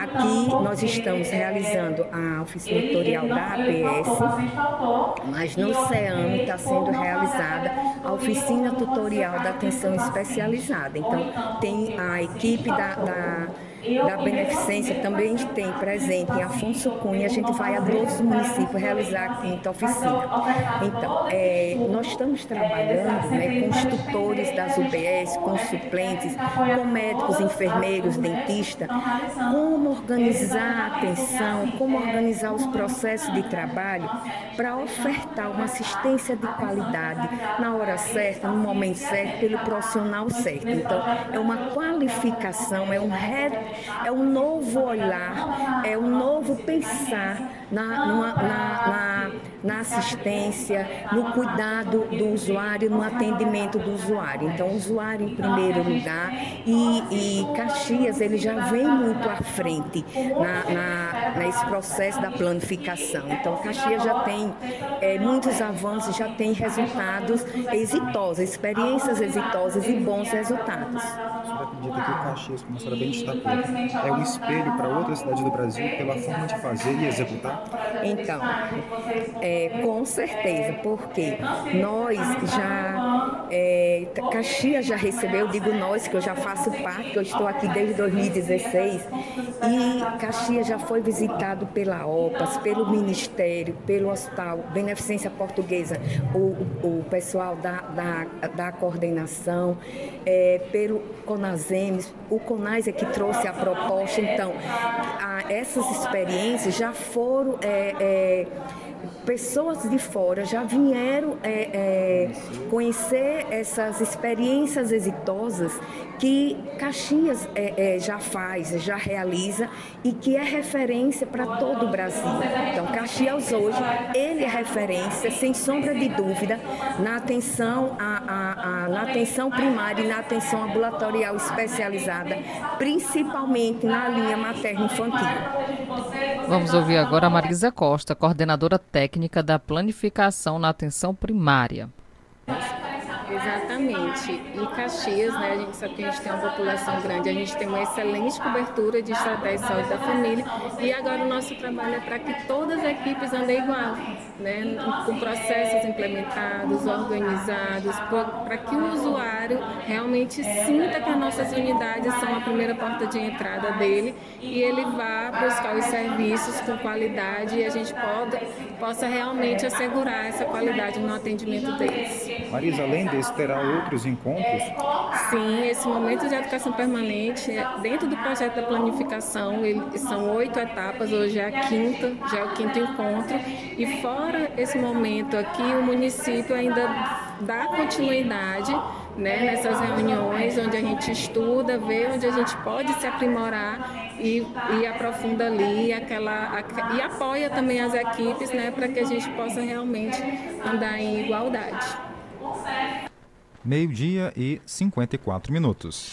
Speaker 38: Aqui nós estamos realizando a oficina tutorial da APS, mas no CEAM está sendo realizada a oficina tutorial da atenção especializada. Então tem a equipe da, da da Beneficência também tem presente em Afonso Cunha. A gente vai a todos os municípios realizar a quinta oficina. Então, é, nós estamos trabalhando né, com os tutores das UBS, com suplentes, com médicos, enfermeiros, dentistas, como organizar a atenção, como organizar os processos de trabalho para ofertar uma assistência de qualidade na hora certa, no momento certo, pelo profissional certo. Então, é uma qualificação, é um é um novo olhar, é um novo pensar na, numa, na, na, na, assistência, no cuidado do usuário, no atendimento do usuário. Então, usuário em primeiro lugar e, e Caxias ele já vem muito à frente na, nesse processo da planificação. Então, Caxias já tem é, muitos avanços, já tem resultados exitosos, experiências exitosas e bons resultados.
Speaker 39: Acredita que o Caxias, como a senhora bem destacou, é um espelho para outras cidades do Brasil pela forma de fazer e executar?
Speaker 38: Então, é, com certeza, porque nós já, é, Caxias já recebeu, digo nós, que eu já faço parte, eu estou aqui desde 2016, e Caxias já foi visitado pela OPAS, pelo Ministério, pelo Hospital Beneficência Portuguesa, o, o pessoal da, da, da coordenação, é, pelo CONASEMES, o CONAS é que trouxe a proposta, então, a, essas experiências já foram é, é, pessoas de fora já vieram é, é, conhecer essas experiências exitosas que Caxias é, é, já faz, já realiza e que é referência para todo o Brasil. Então, Caxias hoje, ele é referência, sem sombra de dúvida, na atenção, a, a, a, na atenção primária e na atenção ambulatorial especializada, principalmente na linha materno-infantil.
Speaker 6: Vamos ouvir agora a Marisa Costa, coordenadora técnica da planificação na atenção primária.
Speaker 40: Exatamente. E Caxias, né, a gente sabe que a gente tem uma população grande, a gente tem uma excelente cobertura de estratégia de saúde da família e agora o nosso trabalho é para que todas as equipes andem igual, né, com processos implementados, organizados, para que o usuário realmente sinta que as nossas unidades são a primeira porta de entrada dele e ele vá buscar os serviços com qualidade e a gente pode, possa realmente assegurar essa qualidade no atendimento deles.
Speaker 39: Marisa, além desse, terá outros encontros?
Speaker 40: Sim, esse momento de educação permanente, dentro do projeto da planificação, ele, são oito etapas, hoje é a quinta, já é o quinto encontro, e fora esse momento aqui, o município ainda dá continuidade né, nessas reuniões onde a gente estuda, vê onde a gente pode se aprimorar e, e aprofunda ali aquela a, e apoia também as equipes né, para que a gente possa realmente andar em igualdade
Speaker 5: meio-dia e 54 minutos.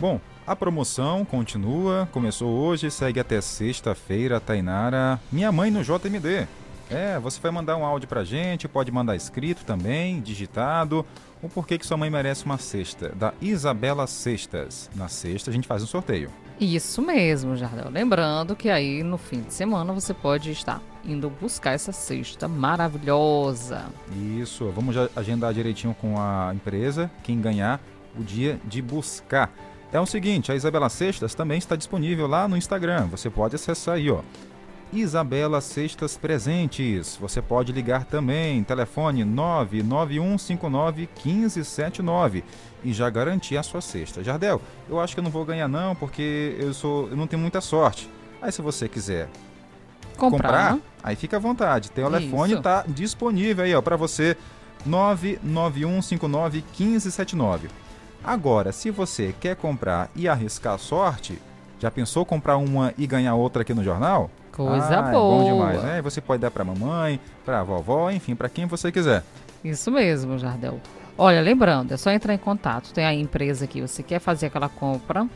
Speaker 5: Bom, a promoção continua, começou hoje, segue até sexta-feira, Tainara. Minha mãe no JMD. É, você vai mandar um áudio pra gente, pode mandar escrito também, digitado. O porquê que sua mãe merece uma cesta, da Isabela Cestas. Na sexta a gente faz um sorteio.
Speaker 6: Isso mesmo, Jardel. Lembrando que aí no fim de semana você pode estar indo buscar essa cesta maravilhosa.
Speaker 5: Isso, vamos agendar direitinho com a empresa, quem ganhar o dia de buscar. É o seguinte, a Isabela Cestas também está disponível lá no Instagram. Você pode acessar aí, ó. Isabela Cestas Presentes. Você pode ligar também, telefone 99159 1579 e já garantir a sua cesta. Jardel, eu acho que eu não vou ganhar não, porque eu sou, eu não tenho muita sorte. Aí se você quiser
Speaker 6: Comprar,
Speaker 5: comprar
Speaker 6: né?
Speaker 5: aí fica à vontade. Tem o telefone tá disponível aí, ó, para você 99159 1579. Agora, se você quer comprar e arriscar a sorte, já pensou comprar uma e ganhar outra aqui no jornal?
Speaker 6: Coisa
Speaker 5: ah,
Speaker 6: boa.
Speaker 5: É bom demais, né? Você pode dar para mamãe, para vovó, enfim, para quem você quiser.
Speaker 6: Isso mesmo, Jardel. Olha, lembrando, é só entrar em contato. Tem a empresa que você quer fazer aquela compra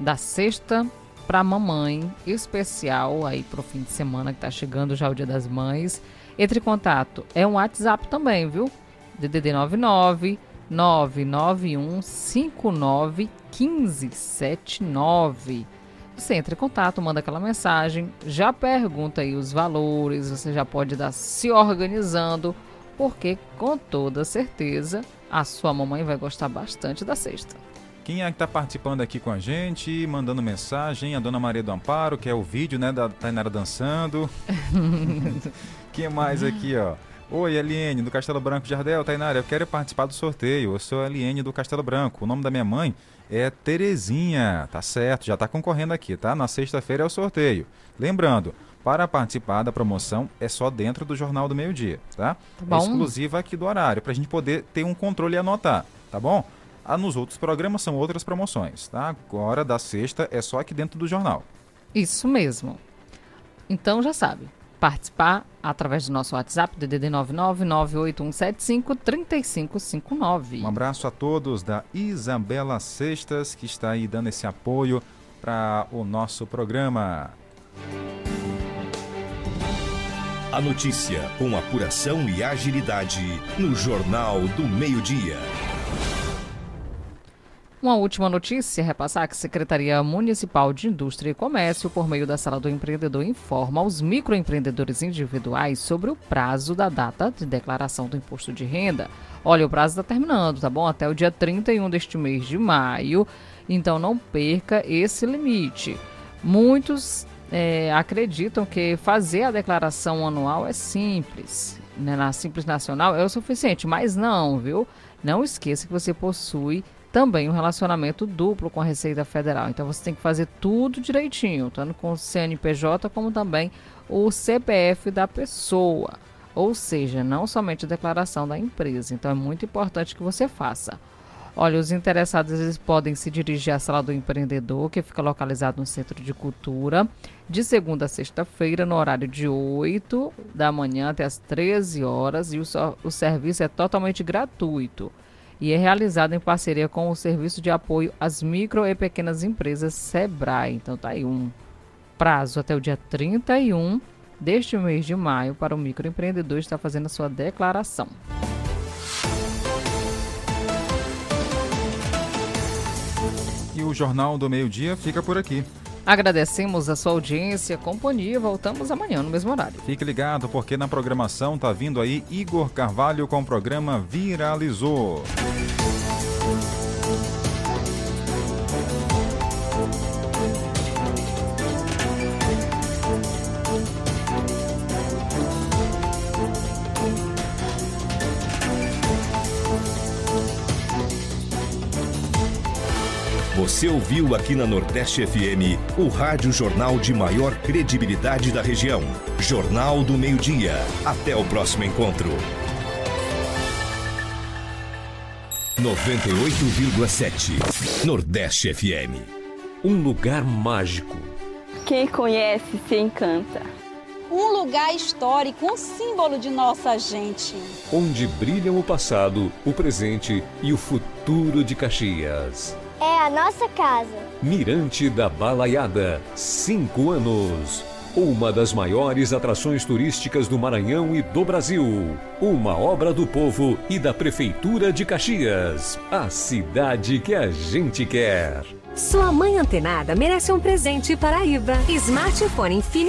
Speaker 6: da sexta para mamãe especial aí pro fim de semana que tá chegando já o Dia das Mães. Entre em contato. É um WhatsApp também, viu? DDD 99 991 59 1579. Você entra em contato, manda aquela mensagem, já pergunta aí os valores, você já pode estar se organizando, porque com toda certeza a sua mamãe vai gostar bastante da cesta.
Speaker 5: Quem é que está participando aqui com a gente, mandando mensagem? A dona Maria do Amparo, que é o vídeo, né, da Tainara dançando. Quem mais aqui, ó? Oi, Eliane, do Castelo Branco Jardel. Tainara, eu quero participar do sorteio. Eu sou a Eliane do Castelo Branco. O nome da minha mãe é Terezinha. Tá certo, já tá concorrendo aqui, tá? Na sexta-feira é o sorteio. Lembrando, para participar da promoção é só dentro do Jornal do Meio Dia, tá?
Speaker 6: Tá.
Speaker 5: É exclusiva aqui do horário, pra gente poder ter um controle e anotar, tá bom? Ah, nos outros programas são outras promoções, tá? Agora da sexta é só aqui dentro do jornal.
Speaker 6: Isso mesmo. Então já sabe, participar através do nosso WhatsApp, DDD 99981753559.
Speaker 5: Um abraço a todos da Isabela Sextas, que está aí dando esse apoio para o nosso programa.
Speaker 3: A notícia com apuração e agilidade no Jornal do Meio-Dia.
Speaker 6: Uma última notícia, repassar que a Secretaria Municipal de Indústria e Comércio, por meio da Sala do Empreendedor, informa aos microempreendedores individuais sobre o prazo da data de declaração do imposto de renda. Olha, o prazo está terminando, tá bom? Até o dia 31 deste mês de maio, então não perca esse limite. Muitos é, acreditam que fazer a declaração anual é simples, né? na Simples Nacional é o suficiente, mas não, viu? Não esqueça que você possui também um relacionamento duplo com a Receita Federal. Então você tem que fazer tudo direitinho, tanto com o CNPJ como também o CPF da pessoa. Ou seja, não somente a declaração da empresa. Então é muito importante que você faça. Olha, os interessados eles podem se dirigir à Sala do Empreendedor, que fica localizado no Centro de Cultura, de segunda a sexta-feira, no horário de 8 da manhã até as 13 horas, e o, o serviço é totalmente gratuito e é realizado em parceria com o Serviço de Apoio às Micro e Pequenas Empresas SEBRAE. Então tá aí um prazo até o dia 31 deste mês de maio para o microempreendedor estar fazendo a sua declaração.
Speaker 5: E o Jornal do Meio-Dia fica por aqui.
Speaker 6: Agradecemos a sua audiência, companhia. Voltamos amanhã no mesmo horário.
Speaker 5: Fique ligado porque na programação tá vindo aí Igor Carvalho com o programa Viralizou.
Speaker 3: Você ouviu aqui na Nordeste FM o rádio jornal de maior credibilidade da região. Jornal do Meio-Dia. Até o próximo encontro. 98,7 Nordeste FM.
Speaker 41: Um lugar mágico.
Speaker 42: Quem conhece se encanta.
Speaker 43: Um lugar histórico, um símbolo de nossa gente.
Speaker 41: Onde brilham o passado, o presente e o futuro de Caxias.
Speaker 44: É a nossa casa.
Speaker 41: Mirante da Balaiada, cinco anos. Uma das maiores atrações turísticas do Maranhão e do Brasil. Uma obra do povo e da Prefeitura de Caxias. A cidade que a gente quer.
Speaker 45: Sua mãe antenada merece um presente Paraíba. Smartphone Infinity